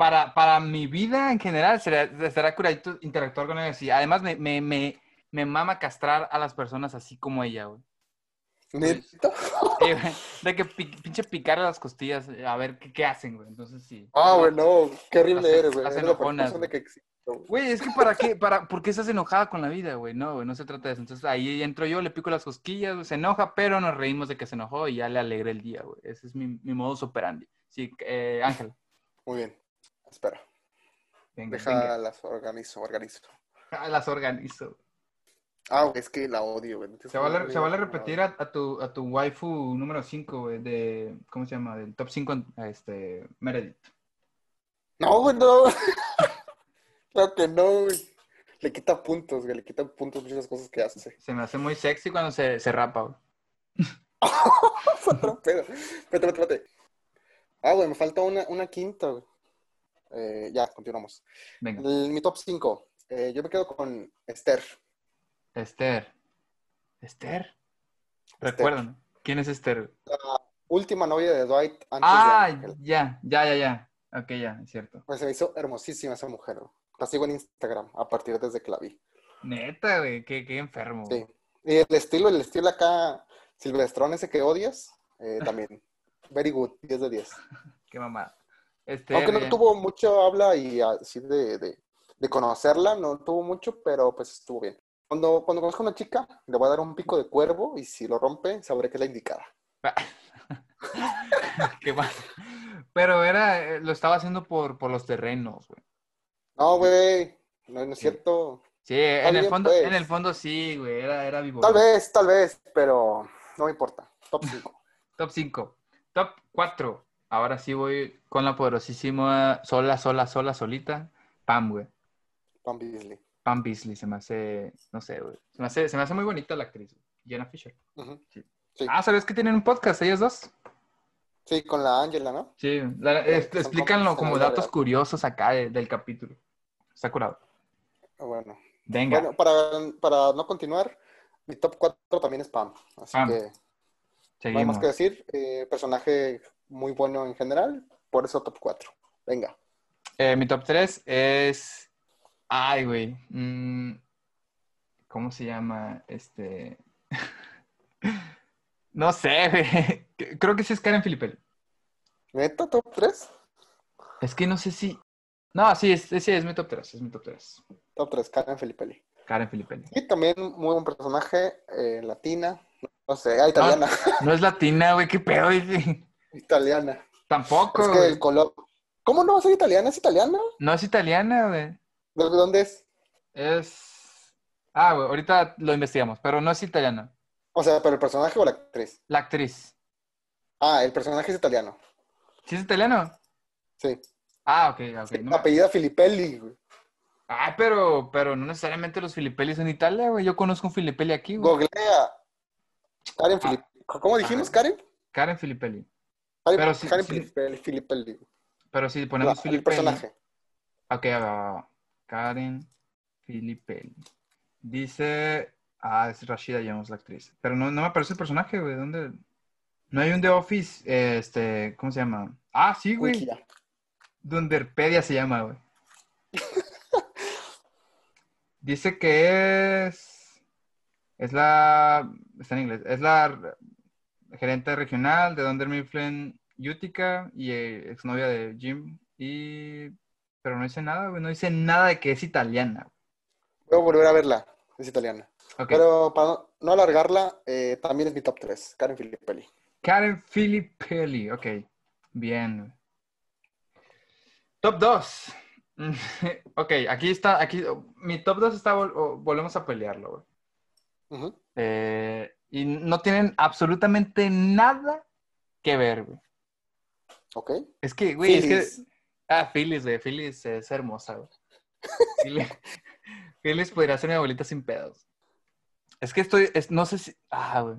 Speaker 2: Para, para mi vida en general, será, será curadito interactuar con ella así. Además, me, me, me, me mama castrar a las personas así como ella, güey.
Speaker 1: ¿Neta?
Speaker 2: De que pi- pinche picarle las costillas, a ver qué, qué hacen, güey. Entonces, sí.
Speaker 1: Ah, güey, no. Qué horrible eres, güey.
Speaker 2: enojonas, güey.
Speaker 1: que existe, güey.
Speaker 2: Güey, es que para qué, para, ¿por qué estás enojada con la vida, güey? No, güey, no se trata de eso. Entonces ahí entro yo, le pico las cosquillas, güey, se enoja, pero nos reímos de que se enojó y ya le alegré el día, güey. Ese es mi, mi modus operandi. Sí, eh, Ángel,
Speaker 1: Muy bien. Espera.
Speaker 2: venga,
Speaker 1: Deja
Speaker 2: venga.
Speaker 1: las organizo, organizo.
Speaker 2: Ah, Las organizo.
Speaker 1: Ah, güey, es que la odio, güey.
Speaker 2: Se vale, se vale repetir a, a tu, a tu waifu número 5, güey, de, ¿cómo se llama? Del top 5, este, Meredith.
Speaker 1: No, güey, no. Claro que no, güey. Le quita puntos, güey. Le quita puntos muchas cosas que hace.
Speaker 2: Se me hace muy sexy cuando se, se rapa, güey.
Speaker 1: Fue otro pedo. Espérate, espérate, espérate. Ah, güey, me falta una, una quinta, güey. Eh, ya, continuamos.
Speaker 2: Venga,
Speaker 1: El- mi top 5. yo me quedo con Esther.
Speaker 2: Esther. ¿Esther? Recuérdame. ¿Quién es Esther? güey?
Speaker 1: Última novia de Dwight antes
Speaker 2: Ah, ya, ya, ya, ya. Ok, ya, es cierto.
Speaker 1: Pues se me hizo hermosísima esa mujer. La sigo en Instagram a partir desde que la vi.
Speaker 2: Neta, güey, qué, qué enfermo.
Speaker 1: Sí. Y el estilo, el estilo acá, silvestrón ese que odias, eh, también. Very good, 10 de 10.
Speaker 2: Qué mamada. Este,
Speaker 1: Aunque no tuvo mucho habla y así de, de, de conocerla, no tuvo mucho, pero pues estuvo bien. Cuando, cuando conozco a una chica, le voy a dar un pico de cuervo y si lo rompe, sabré que es la indicada.
Speaker 2: Qué mal. Pero era, eh, lo estaba haciendo por, por los terrenos, güey.
Speaker 1: No, güey, no, no es cierto.
Speaker 2: Sí, en el fondo,
Speaker 1: pues.
Speaker 2: en el fondo sí, güey, era, era vivo.
Speaker 1: Tal vez, tal vez, pero no me importa. Top 5.
Speaker 2: Top 5. Top 4. Ahora sí voy con la poderosísima sola, sola, sola, solita. Pam, güey.
Speaker 1: Pam Beasley.
Speaker 2: Pam Beasley se me hace, no sé, güey. Se me hace, se me hace muy bonita la actriz. Jenna Fisher.
Speaker 1: Ujú.
Speaker 2: Sí.
Speaker 1: Sí.
Speaker 2: Ah, ¿sabes que tienen un podcast ellas dos?
Speaker 1: Sí, con la Angela, ¿no?
Speaker 2: Sí, la- este, explícanlo como datos
Speaker 1: real.
Speaker 2: curiosos acá de- del capítulo. Está curado.
Speaker 1: Bueno.
Speaker 2: Venga.
Speaker 1: Bueno, para, para no continuar, mi top 4 también es Pam. Así
Speaker 2: Pam.
Speaker 1: que no hay
Speaker 2: seguimos.
Speaker 1: más que decir. Eh, personaje muy bueno en general, por eso top 4. Venga.
Speaker 2: Eh, mi top 3 es. Ay, güey. mm, ¿Cómo se llama? Este. no sé, güey. Creo que sí es Karen Filippelli.
Speaker 1: ¿Neta, top 3?
Speaker 2: Es que no sé si. No, sí, es, sí, es mi top 3. Es mi top 3.
Speaker 1: Top 3, Karen Filippelli.
Speaker 2: Karen Filippelli.
Speaker 1: Y también muy buen personaje, eh, latina. No sé, ah, italiana.
Speaker 2: No es latina, güey. ¿Qué pedo? güey?
Speaker 1: italiana.
Speaker 2: Tampoco,
Speaker 1: Es que
Speaker 2: güey.
Speaker 1: el color. ¿Cómo no va a ser italiana? ¿Es italiana?
Speaker 2: No es italiana, güey.
Speaker 1: ¿De dónde es?
Speaker 2: Es. Ah, güey, ahorita lo investigamos, pero no es italiana.
Speaker 1: O sea, pero el personaje o la actriz.
Speaker 2: La actriz.
Speaker 1: Ah, el personaje es italiano.
Speaker 2: ¿Sí es italiano?
Speaker 1: Sí.
Speaker 2: Ah, ok, ok. no me-
Speaker 1: Apellida Filippelli, güey.
Speaker 2: Ah, pero, pero no necesariamente los Filippelli son Italia, güey. Yo conozco un Filippelli aquí, güey.
Speaker 1: Googlea. Karen
Speaker 2: Ah.
Speaker 1: Filippelli. ¿Cómo dijimos. Karen?
Speaker 2: Karen Filippelli.
Speaker 1: Karen,
Speaker 2: Pero
Speaker 1: Karen
Speaker 2: sí.
Speaker 1: Filippelli. Filippelli.
Speaker 2: Pero si
Speaker 1: La-
Speaker 2: ponemos
Speaker 1: el
Speaker 2: Filippelli.
Speaker 1: personaje.
Speaker 2: Ok, va, va, va. Karen Filippelli. Dice. Ah, es Rashida Jones, la actriz. Pero no, no me aparece el personaje, güey. ¿Dónde? No hay un The Office. eh, este. ¿Cómo se llama? Ah, sí, güey.
Speaker 1: Wikia.
Speaker 2: Dunderpedia se llama, güey. Dice que es. Es la. Está en inglés. Es la gerente regional de Dunder Mifflin, Utica y eh, exnovia de Jim. Y. Pero no dice nada, güey. No dice nada de que es italiana.
Speaker 1: Voy a volver a verla. Es italiana. Pero para no, no alargarla, eh, también es mi top 3. Karen Filippelli.
Speaker 2: Karen Filippelli. Ok. Bien. Top 2. ok, aquí está. Aquí, mi top 2 está. vol- volvemos a pelearlo, güey. Eh, y no tienen absolutamente nada que ver, güey.
Speaker 1: Ok.
Speaker 2: Es que, güey, es que. Ah, Phyllis, güey. Phyllis es hermosa, güey. Phyllis, Phyllis podría ser mi abuelita sin pedos. Es que estoy. es- no sé si. Ah, güey.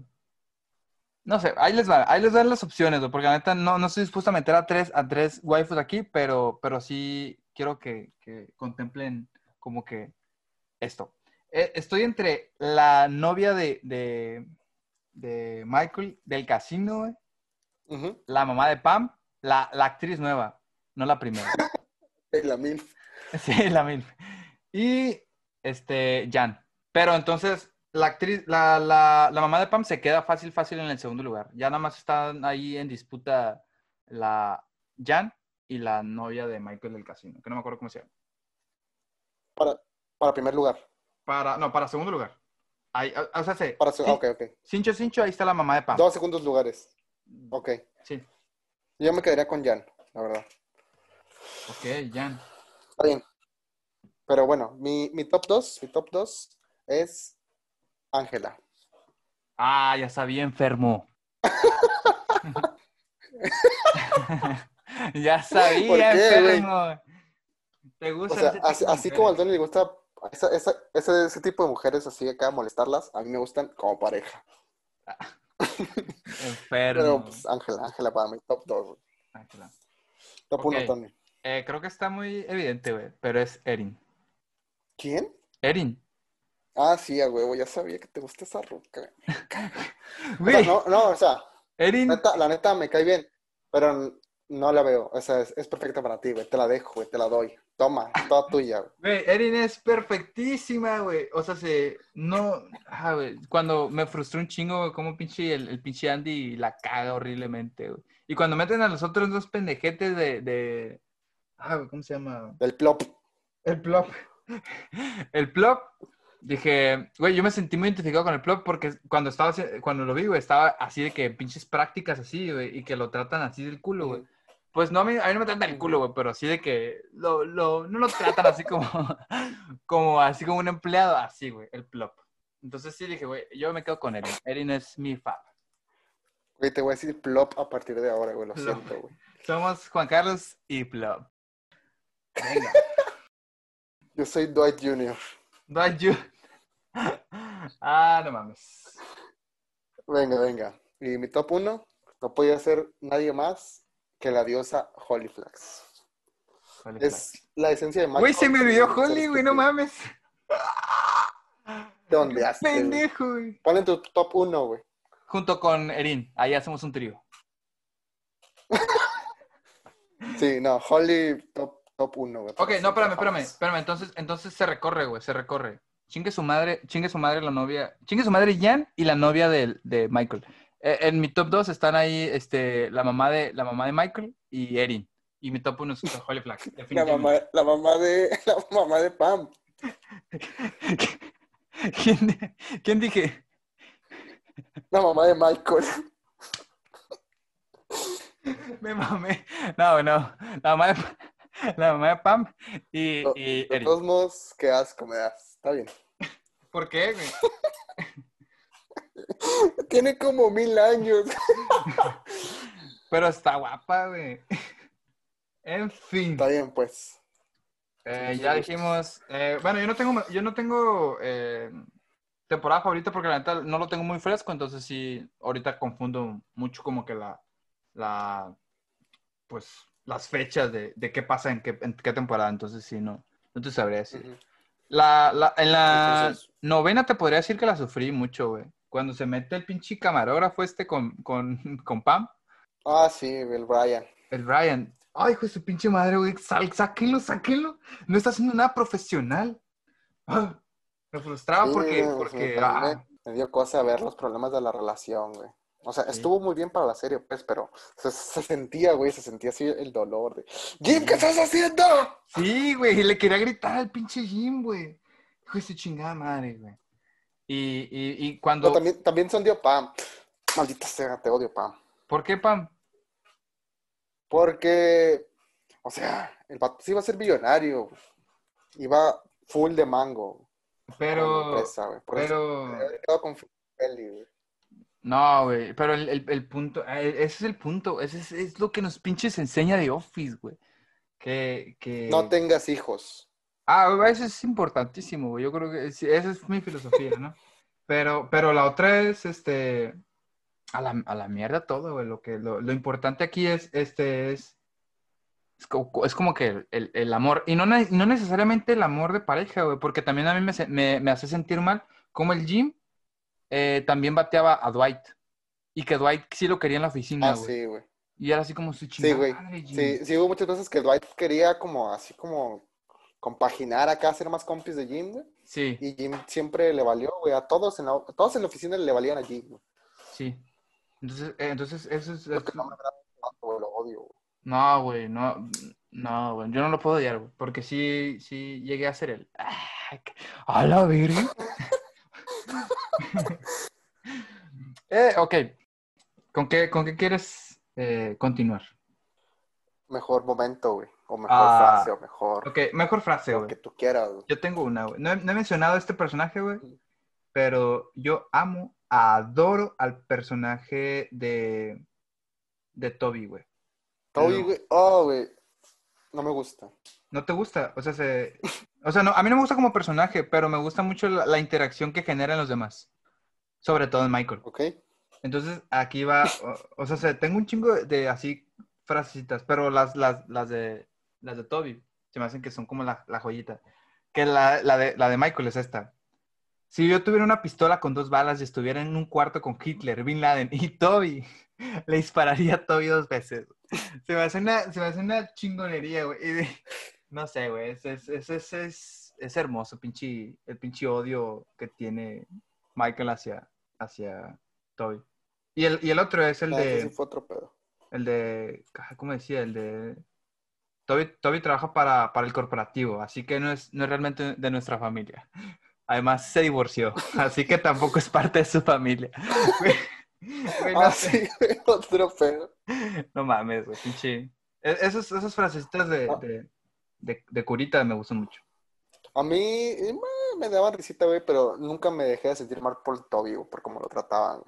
Speaker 2: No sé, ahí les va, ahí les dan las opciones, güey, porque la neta no, no estoy dispuesto a meter a tres, a tres waifus aquí, pero, pero sí quiero que, que contemplen como que esto. Eh, estoy entre la novia de, de, de Michael del casino, güey, la mamá de Pam, la, la actriz nueva, no la primera.
Speaker 1: La mil.
Speaker 2: Sí, la mil. Y este, Jan. Pero entonces, la actriz, la, la, la mamá de Pam se queda fácil, fácil en el segundo lugar. Ya nada más están ahí en disputa la Jan y la novia de Michael del casino, que no me acuerdo cómo se llama.
Speaker 1: Para, para primer lugar.
Speaker 2: Para, no, para segundo lugar. Ahí, o- o sea, se,
Speaker 1: Para su-
Speaker 2: sí,
Speaker 1: ah, ok, ok.
Speaker 2: Cincho, cincho, ahí está la mamá de Pam.
Speaker 1: Dos segundos lugares. Ok.
Speaker 2: Sí.
Speaker 1: Yo me quedaría con Jan, la verdad.
Speaker 2: Ok, Jan.
Speaker 1: Está bien. Pero bueno, mi, mi top 2, mi top 2 es Ángela.
Speaker 2: Ah, ya sabía enfermo. ya sabía enfermo. ¿Te
Speaker 1: O
Speaker 2: gusta
Speaker 1: sea,
Speaker 2: ese tipo
Speaker 1: así, como a
Speaker 2: mujeres?
Speaker 1: Antonio le gusta esa- esa- ese, ese tipo de mujeres así acá molestarlas, a mí me gustan como pareja.
Speaker 2: Enfermo.
Speaker 1: Pero pues Ángela, Ángela para mí, top 2.
Speaker 2: Ángela.
Speaker 1: Top 1,
Speaker 2: Ok.
Speaker 1: Antonio.
Speaker 2: Eh, creo que está muy evidente, güey, pero es Erin.
Speaker 1: ¿Quién?
Speaker 2: Erin.
Speaker 1: Ah, sí, a huevo, ya sabía que te gusta esa ruca. O sea,
Speaker 2: Güey,
Speaker 1: no, no, o sea,
Speaker 2: Erin.
Speaker 1: neta- la neta me cae bien, pero no la veo. O sea, es, es perfecta para ti, güey. Te la dejo, güey, te la doy. Toma, toda tuya, güey.
Speaker 2: Güey, Erin es perfectísima, güey. O sea, se. No. Ah, güey. Cuando me frustró un chingo, güey, como pinche el, el pinche Andy la caga horriblemente, güey. Y cuando meten a los otros dos pendejetes de. de... Ah, güey, ¿cómo se llama?
Speaker 1: Del plop.
Speaker 2: El plop. El plop. Dije, güey, yo me sentí muy identificado con el plop porque cuando estaba, cuando lo vi, güey, estaba así de que pinches prácticas así, güey, y que lo tratan así del culo, güey. Pues no, a mí, a mí no me tratan el culo, güey, pero así de que lo, lo, no lo tratan así como, como, así como un empleado, así, güey, el plop. Entonces sí dije, güey, yo me quedo con Erin. Erin es mi fab.
Speaker 1: Güey, te voy a decir plop a partir de ahora, güey. Lo
Speaker 2: Plop.
Speaker 1: siento, güey.
Speaker 2: Somos Juan Carlos y Plop. Venga.
Speaker 1: Yo soy Dwight Jr.
Speaker 2: Dwight Jr. Ah, no mames.
Speaker 1: Venga, venga. Y mi top uno no podía ser nadie más que la diosa Holly Flax.
Speaker 2: Holy
Speaker 1: Es la esencia de Michael.
Speaker 2: Güey, se me olvidó Holly, güey, no mames.
Speaker 1: ¿De dónde haces?
Speaker 2: Pendejo, güey.
Speaker 1: Ponle tu top uno, güey.
Speaker 2: Junto con Erin, ahí hacemos un trío.
Speaker 1: Sí, no, Holly top, top uno, güey.
Speaker 2: Ok, no, espérame, espérame, espérame. Entonces, entonces se recorre, güey, se recorre. Chingue su madre, chingue su madre la novia, chingue su madre Jan y la novia de, de Michael. Eh, en mi top 2 están ahí este, la, mamá de, la mamá de Michael y Erin. Y mi top 1 es Holly Flax.
Speaker 1: La mamá, la mamá de la mamá de Pam.
Speaker 2: ¿Quién, ¿Quién dije?
Speaker 1: La mamá de Michael.
Speaker 2: Me mamé. No, no. La mamá de, la mamá de Pam y,
Speaker 1: No,
Speaker 2: y
Speaker 1: De
Speaker 2: Erin.
Speaker 1: todos modos, qué asco me das. Está bien.
Speaker 2: ¿Por qué, güey?
Speaker 1: Tiene como mil años.
Speaker 2: Pero está guapa, güey. En fin.
Speaker 1: Está bien, pues.
Speaker 2: Eh, ya dijimos. eh, bueno, yo no tengo, yo no tengo eh, temporada favorita porque la neta no lo tengo muy fresco, entonces sí, ahorita confundo mucho como que la, la, pues, las fechas de, de qué pasa en qué, en qué temporada, entonces sí, no, no te sabría decir. La, la- en la
Speaker 1: Entonces-
Speaker 2: novena te podría decir que la sufrí mucho, güey. Cuando se mete el pinche camarógrafo este con, con, con Pam,
Speaker 1: Ah, sí, el Brian.
Speaker 2: el Brian. Ay, hijo de su pinche madre, güey. Sal, sáquenlo, sáquenlo. No está haciendo nada profesional. Ah, me frustraba
Speaker 1: Sí,
Speaker 2: porque, porque, ah,
Speaker 1: me, me dio cosa ver los problemas de la relación, güey. O sea,
Speaker 2: Sí.
Speaker 1: estuvo muy bien para la serie, pues, pero se, se sentía, güey, se sentía así el dolor de... ¡Jim, qué estás haciendo!
Speaker 2: sí, güey, y le quería gritar al pinche Jim, güey. Hijo de su chingada madre, güey. Y, y, y cuando,
Speaker 1: No, también, también se hundió Pam. Maldita sea, te odio, Pam.
Speaker 2: ¿por qué, Pam?
Speaker 1: Porque, o sea, el vato sí iba a ser millonario. Iba full de mango.
Speaker 2: Pero,
Speaker 1: empresa. Por eso
Speaker 2: pero,
Speaker 1: con Feli, güey.
Speaker 2: no, güey, pero el, el, el punto, eh, ese es el punto, ese es, es lo que nos pinches enseña de Office, güey. Que, que...
Speaker 1: No tengas hijos.
Speaker 2: Ah, eso es importantísimo, güey. Yo creo que sí, esa es mi filosofía, ¿no? Pero, pero la otra es, este, a la, a la mierda todo, güey. Lo que, lo, lo importante aquí es, este, es, es, co- es como que el, el- el amor, y no, no necesariamente el amor de pareja, güey, porque también a mí me, me, me hace sentir mal como el Jim eh, también bateaba a Dwight, y que Dwight sí lo quería en la oficina,
Speaker 1: Ah,
Speaker 2: güey.
Speaker 1: sí, güey.
Speaker 2: Y era así como su
Speaker 1: Sí,
Speaker 2: chingada
Speaker 1: güey.
Speaker 2: madre, Jim.
Speaker 1: Sí, sí hubo muchas veces que Dwight quería como así como compaginar acá, ser más compis de Jim, güey.
Speaker 2: Sí,
Speaker 1: Y Jim siempre le valió, güey. A todos en la, a todos en la oficina le valían a Jim, güey.
Speaker 2: sí. Entonces, eh, entonces eso es...
Speaker 1: Lo que no me agrada tanto, güey, lo odio, güey.
Speaker 2: No, güey, no, no, güey, yo no lo puedo odiar, güey, porque sí, sí llegué a ser él. A la verga. eh, ok, ¿con qué, con qué quieres eh, continuar?
Speaker 1: Mejor momento, güey. O mejor
Speaker 2: Ah.
Speaker 1: frase, o mejor
Speaker 2: Ok, mejor frase, güey.
Speaker 1: que tú quieras, güey.
Speaker 2: Yo tengo una, güey. No, he- no he mencionado a este personaje, güey, pero yo amo, adoro al personaje de, de Toby, güey.
Speaker 1: Toby,
Speaker 2: No.
Speaker 1: güey. Oh, güey. No me gusta.
Speaker 2: ¿No te gusta? O sea, se... o sea no, a mí no me gusta como personaje, pero me gusta mucho la, la interacción que genera en los demás. Sobre todo en Michael.
Speaker 1: ¿Ok?
Speaker 2: Entonces, aquí va, o, o sea, se- tengo un chingo de, de así frasecitas, pero las, las, las, de, las de Toby se me hacen que son como la, la joyita. Que la, la, de, la de Michael es esta. Si yo tuviera una pistola con dos balas y estuviera en un cuarto con Hitler, Bin Laden y Toby, le dispararía a Toby dos veces. Se me hace una, se me hace una chingonería, güey. No sé, güey. Es, es, es, es, es, es hermoso pinche, el pinche odio que tiene Michael hacia, hacia Toby. Y el, y el otro es el
Speaker 1: Ah, ese sí
Speaker 2: de,
Speaker 1: fue otro pedo.
Speaker 2: el de, ah, ¿cómo decía? El de, Toby, Toby trabaja para, para el corporativo, así que no es, no es realmente de nuestra familia. Además, se divorció, así que tampoco es parte de su familia. Güey, güey, no
Speaker 1: Ah,
Speaker 2: sé.
Speaker 1: sí, güey. Otro pedo.
Speaker 2: No mames, güey, pinche. E- Esos, esas frasecitas de,
Speaker 1: Ah.
Speaker 2: de, de, de curita me gustan mucho.
Speaker 1: A mí eh, me daban risita, güey, pero nunca me dejé de sentir mal por Toby, güey, por cómo lo trataban,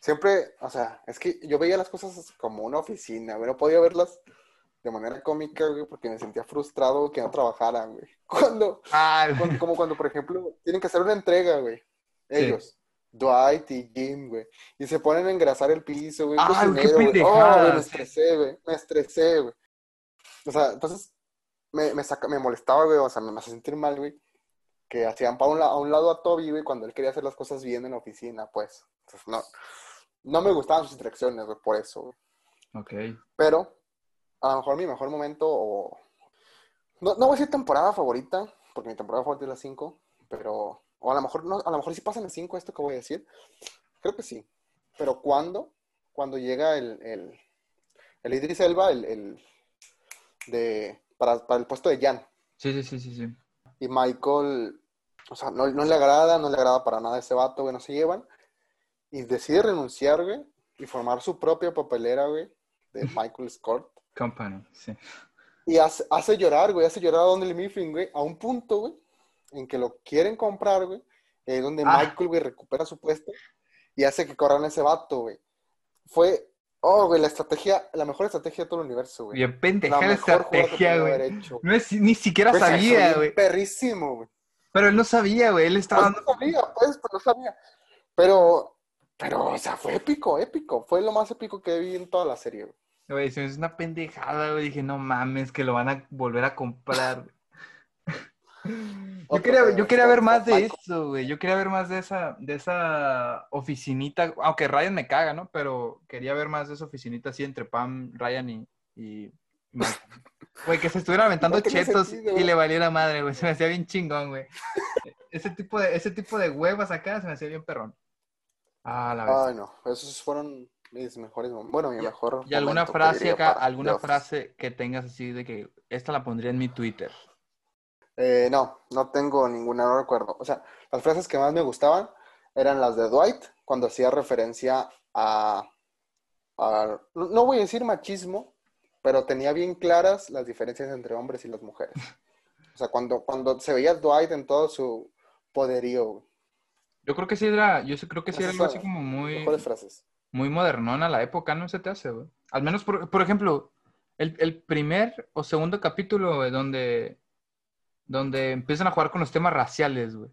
Speaker 1: siempre, o sea, es que yo veía las cosas como una oficina, güey, no podía verlas de manera cómica, güey, porque me sentía frustrado que no trabajaran, güey. Cuando,
Speaker 2: Ah,
Speaker 1: cuando- como cuando, por ejemplo, tienen que hacer una entrega, güey, ellos. Dwight y Jim, güey. Y se ponen a engrasar el piso, güey.
Speaker 2: Ay, qué
Speaker 1: güey. Oh, güey, me estresé, güey. Me estresé, güey. O sea, entonces me, me, saca- me molestaba, güey. O sea, me, me hacía sentir mal, güey. Que hacían pa un a un lado a Toby, güey, cuando él quería hacer las cosas bien en la oficina, pues. Entonces, no, no me gustaban sus interacciones, güey, por eso, güey.
Speaker 2: ok.
Speaker 1: Pero, a lo mejor mi mejor momento, o... No, no voy a decir temporada favorita, porque mi temporada favorita es la 5, pero... O a lo mejor, no, a lo mejor sí pasa en la 5 esto que voy a decir. Creo que sí. Pero ¿cuándo? Cuando llega el, el, el Idris Elba, el, el de, para, para el puesto de Jan.
Speaker 2: Sí, sí, sí, sí, sí.
Speaker 1: Y Michael, o sea, no, no le agrada, no le agrada para nada ese vato, güey, no se llevan. Y decide renunciar, güey, y formar su propia papelera, güey, de Michael Scott.
Speaker 2: Company, sí.
Speaker 1: Y hace, hace llorar, güey, hace llorar a Don Mifflin, güey, a un punto, güey, en que lo quieren comprar, güey, eh, donde
Speaker 2: Ah.
Speaker 1: Michael, güey, recupera su puesto y hace que corran a ese vato, güey. Fue, oh, güey, la estrategia, la mejor estrategia de todo el universo, güey.
Speaker 2: Bien
Speaker 1: La
Speaker 2: pendeja la
Speaker 1: que
Speaker 2: estrategia, güey. No es, ni siquiera
Speaker 1: Pues,
Speaker 2: sabía, güey.
Speaker 1: Perrísimo, güey.
Speaker 2: Pero él no sabía, güey. Él estaba
Speaker 1: Pues no sabía, pues, pues no sabía. Pero, pero, o sea, fue épico, épico. Fue lo más épico que vi en toda la serie, güey.
Speaker 2: Güey, se me hizo una pendejada, güey. Dije, no mames, que lo van a volver a comprar. Yo quería, yo quería ver más de eso, güey. Yo quería ver más de esa, de esa oficinita. Aunque Ryan me caga, ¿no? Pero quería ver más de esa oficinita así entre Pam, Ryan y, y. Güey, que se estuvieran aventando
Speaker 1: No
Speaker 2: chetos
Speaker 1: sentido,
Speaker 2: y le valiera madre, güey. Se me hacía bien chingón, güey. Ese tipo de, ese tipo de huevas acá se me hacía bien perrón. Ah, la verdad.
Speaker 1: Ay, no, esos fueron mis mejores. Bueno, mi mejor.
Speaker 2: ¿Y alguna
Speaker 1: momento,
Speaker 2: frase acá, alguna frase que tengas así de que esta la pondría en mi Twitter?
Speaker 1: Eh, no, no tengo ninguna, no recuerdo. O sea, las frases que más me gustaban eran las de Dwight, cuando hacía referencia a, a- no voy a decir machismo, pero tenía bien claras las diferencias entre hombres y las mujeres. O sea, cuando, cuando se veía Dwight en todo su poderío.
Speaker 2: Yo creo que sí era, yo creo que sí era algo así como muy,
Speaker 1: mejores frases.
Speaker 2: Muy modernón a la época, ¿no se te hace, güey? Al menos, por, por ejemplo, el, el primer o segundo capítulo, güey, donde, donde empiezan a jugar con los temas raciales, güey.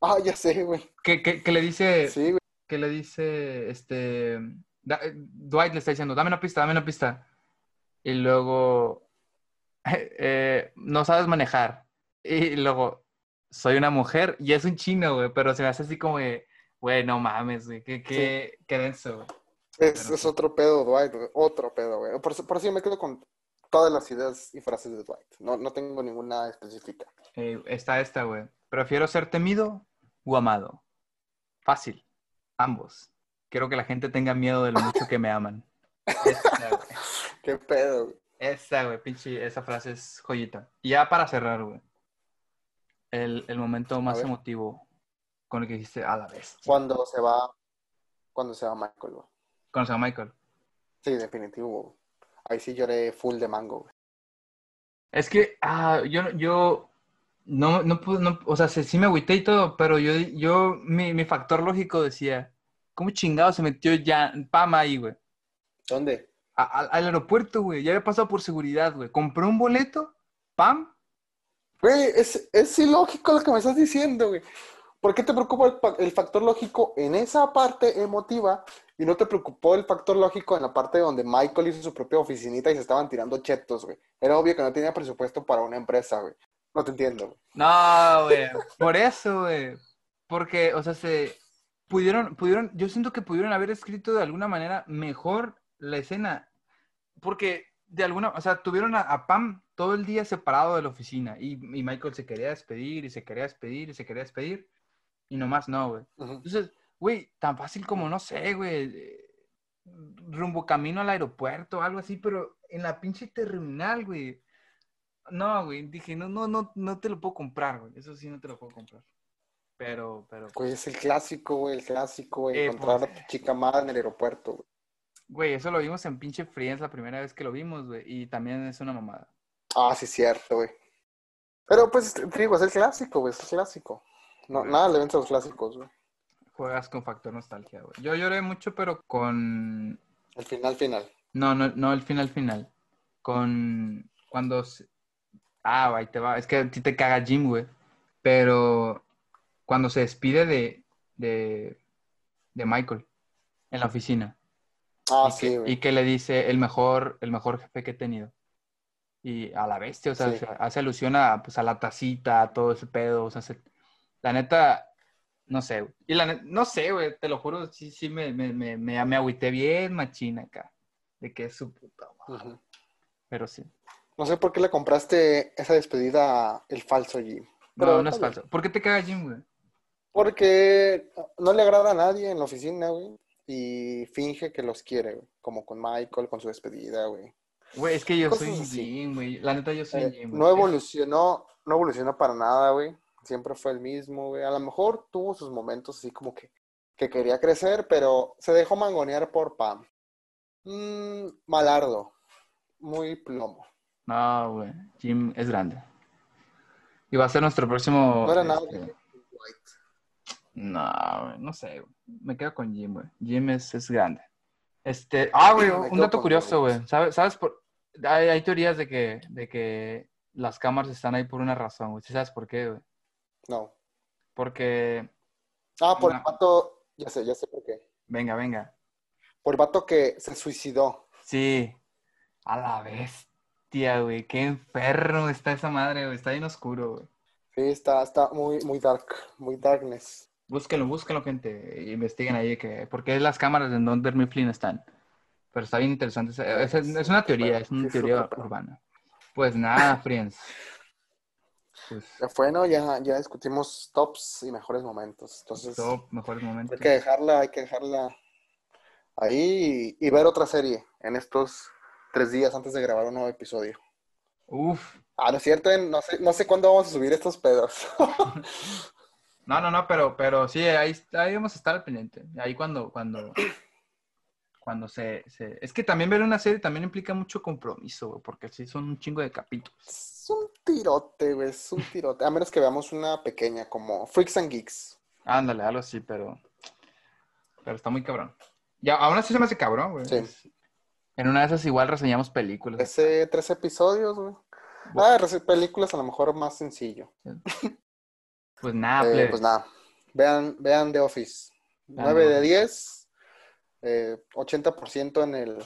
Speaker 1: Ah, ya sé, güey.
Speaker 2: Que, que, que le dice,
Speaker 1: Sí, güey.
Speaker 2: que le dice, este, da- eh, Dwight le está diciendo, dame una pista, dame una pista. Y luego, eh, no sabes manejar. Y luego, soy una mujer y es un chino, güey, pero se me hace así como de, güey, no mames, güey, qué, qué, qué denso, güey.
Speaker 1: Es,
Speaker 2: Pero
Speaker 1: es
Speaker 2: sí.
Speaker 1: otro pedo, Dwight, güey, Otro pedo, güey. Por, eso- por eso yo me quedo con todas las ideas y frases de Dwight. No, no tengo ninguna específica.
Speaker 2: Eh, está esta, güey. Prefiero ser temido o amado. Fácil. Ambos. Quiero que la gente tenga miedo de lo mucho que me aman. Güey.
Speaker 1: Qué pedo, güey.
Speaker 2: Esa, güey, pinche, esa frase es joyita. Y ya para cerrar, güey. El, el momento más emotivo con el que dijiste, a la vez.
Speaker 1: Cuando se va, cuando se va Michael, güey.
Speaker 2: Conoce a Michael.
Speaker 1: Sí, definitivo, güey. Ahí sí lloré full de mango, güey.
Speaker 2: Es que, ah, yo, yo, no, no no, o sea, sí, me agüité y todo, pero yo, yo, mi, mi factor lógico decía, ¿cómo chingado se metió ya Pam ahí, güey?
Speaker 1: ¿Dónde?
Speaker 2: A- a- al aeropuerto, güey. Ya había pasado por seguridad, güey. Compré un boleto, Pam,
Speaker 1: Güey, es, es ilógico lo que me estás diciendo, güey. ¿Por qué te preocupa el, factor lógico en esa parte emotiva y no te preocupó el factor lógico en la parte donde Michael hizo su propia oficinita y se estaban tirando chetos, güey? Era obvio que no tenía presupuesto para una empresa, güey. No te entiendo, güey.
Speaker 2: No, güey. Por eso, güey. Porque, o sea, se pudieron, pudieron, yo siento que pudieron haber escrito de alguna manera mejor la escena. Porque de alguna, o sea, tuvieron a, Pam todo el día separado de la oficina. Y Michael se quería despedir, y se quería despedir, y se quería despedir. Y nomás no, güey. Entonces, güey, tan fácil como, no sé, güey, eh, rumbo camino al aeropuerto, algo así, pero en la pinche terminal, güey. No, güey, dije, no, no, no, no te lo puedo comprar, güey. Eso sí no te lo puedo comprar. Pero, pero,
Speaker 1: Güey, es el clásico, güey, el clásico, güey.
Speaker 2: Eh,
Speaker 1: encontrar
Speaker 2: pues.
Speaker 1: a tu chica amada en el aeropuerto, güey.
Speaker 2: güey, eso lo vimos en pinche Friends la primera vez que lo vimos, güey. Y también es una mamada.
Speaker 1: Ah, sí, cierto, güey. Pero pues, te digo, es el clásico, güey, es el clásico. No, nada le vence a los clásicos, güey.
Speaker 2: juegas con factor nostalgia, güey. Yo lloré mucho, pero con...
Speaker 1: El final, final.
Speaker 2: No, no, no, el final, final. Con... Cuando... se- Ah, ahí te va. Es que a ti te caga Jim, güey. Pero cuando se despide de, de, de Michael en la oficina.
Speaker 1: Ah,
Speaker 2: y,
Speaker 1: sí, güey.
Speaker 2: y que le dice el mejor, el mejor jefe que he tenido. Y a la bestia, o sea,
Speaker 1: Sí.
Speaker 2: hace alusión a, pues, a la tacita, a todo ese pedo. O sea, se- la neta, no sé, güey. Y la neta, no sé, güey, te lo juro, sí, sí me, me, me, me, me agüité bien machina acá. De que es su puta madre. Pero sí.
Speaker 1: No sé por qué le compraste esa despedida el falso Jim.
Speaker 2: No,
Speaker 1: Pero
Speaker 2: no es
Speaker 1: está bien.
Speaker 2: falso. ¿Por qué te caga Jim, güey?
Speaker 1: Porque no le agrada a nadie en la oficina, güey. Y finge que los quiere, güey. Como con Michael, con su despedida, güey.
Speaker 2: Güey, es que yo
Speaker 1: Cosas
Speaker 2: soy
Speaker 1: así.
Speaker 2: Jim, güey. La neta, yo soy
Speaker 1: Eh,
Speaker 2: Jim. güey.
Speaker 1: no evolucionó, no evolucionó para nada, güey. Siempre fue el mismo, güey. A lo mejor tuvo sus momentos así como que, que quería crecer, pero se dejó mangonear por Pam. Mm, malardo. Muy plomo.
Speaker 2: No, güey. Jim es grande. Y va a ser nuestro próximo.
Speaker 1: No era nada
Speaker 2: este, No, güey, no sé, güey. Me quedo con Jim, güey. Jim es, es grande. Este, ah, güey,
Speaker 1: Me
Speaker 2: un dato curioso, güey. ¿Sabes, sabes por... Hay, hay teorías de que, de que las cámaras están ahí por una razón, güey. ¿Sí sabes por qué, güey?
Speaker 1: No.
Speaker 2: Porque,
Speaker 1: Ah, por el vato. Ya sé, ya sé por qué.
Speaker 2: venga, venga.
Speaker 1: Por el vato que se suicidó.
Speaker 2: Sí, a la bestia, güey. Qué enfermo está esa madre, güey. Está bien oscuro, güey.
Speaker 1: Sí, está, está muy, muy dark. Muy darkness.
Speaker 2: Búsquenlo, búsquenlo, gente. Investiguen ahí que, por qué las cámaras de Don't Dermy Flynn están. Pero está bien interesante. Es, es- es una teoría, es una teoría urbana. Pues nada, friends. Pues,
Speaker 1: Ya fue, ¿no? Ya, ya discutimos tops y mejores momentos. Entonces,
Speaker 2: top, mejores momentos.
Speaker 1: hay que dejarla, hay que dejarla ahí y, y ver otra serie en estos tres días antes de grabar un nuevo episodio.
Speaker 2: Uf.
Speaker 1: Ah, no es cierto, no sé, no sé cuándo vamos a subir estos pedos.
Speaker 2: No, no, no, pero, pero sí, ahí, ahí vamos a estar al pendiente. Ahí cuando, cuando, cuando se, se... Es que también ver una serie también implica mucho compromiso, güey, porque sí son un chingo de capítulos.
Speaker 1: Es un tirote, güey, es un tirote. A menos que veamos una pequeña, como Freaks and Geeks.
Speaker 2: Ándale, algo así, pero... Pero está muy cabrón. Ya, aún así se me hace cabrón, güey.
Speaker 1: Sí.
Speaker 2: En una de esas igual reseñamos películas.
Speaker 1: Ese tres episodios, güey. Ah, películas a lo mejor más sencillo.
Speaker 2: Pues nada,
Speaker 1: Eh, pues nada, vean, vean The Office.
Speaker 2: Vean
Speaker 1: 9
Speaker 2: The
Speaker 1: de
Speaker 2: Office.
Speaker 1: 10, eh, 80% en el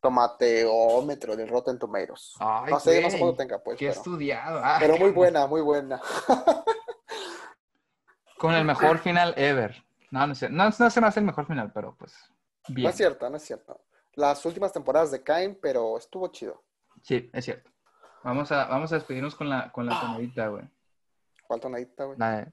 Speaker 1: tomateómetro del Rotten Tomatoes.
Speaker 2: Ay,
Speaker 1: no sé, no sé cuánto tenga, pues,
Speaker 2: Qué
Speaker 1: pero,
Speaker 2: estudiado. Ah,
Speaker 1: pero muy buena, muy buena.
Speaker 2: Con el mejor final ever. No, no sé. No, no se me hace el mejor final, pero pues.
Speaker 1: No
Speaker 2: Bien.
Speaker 1: es cierto, no es cierto. Las últimas temporadas decaen, pero estuvo chido.
Speaker 2: Sí, es cierto. Vamos a, vamos a despedirnos con la, con la tonadita, güey.
Speaker 1: Falta una adicta, güey.
Speaker 2: La de...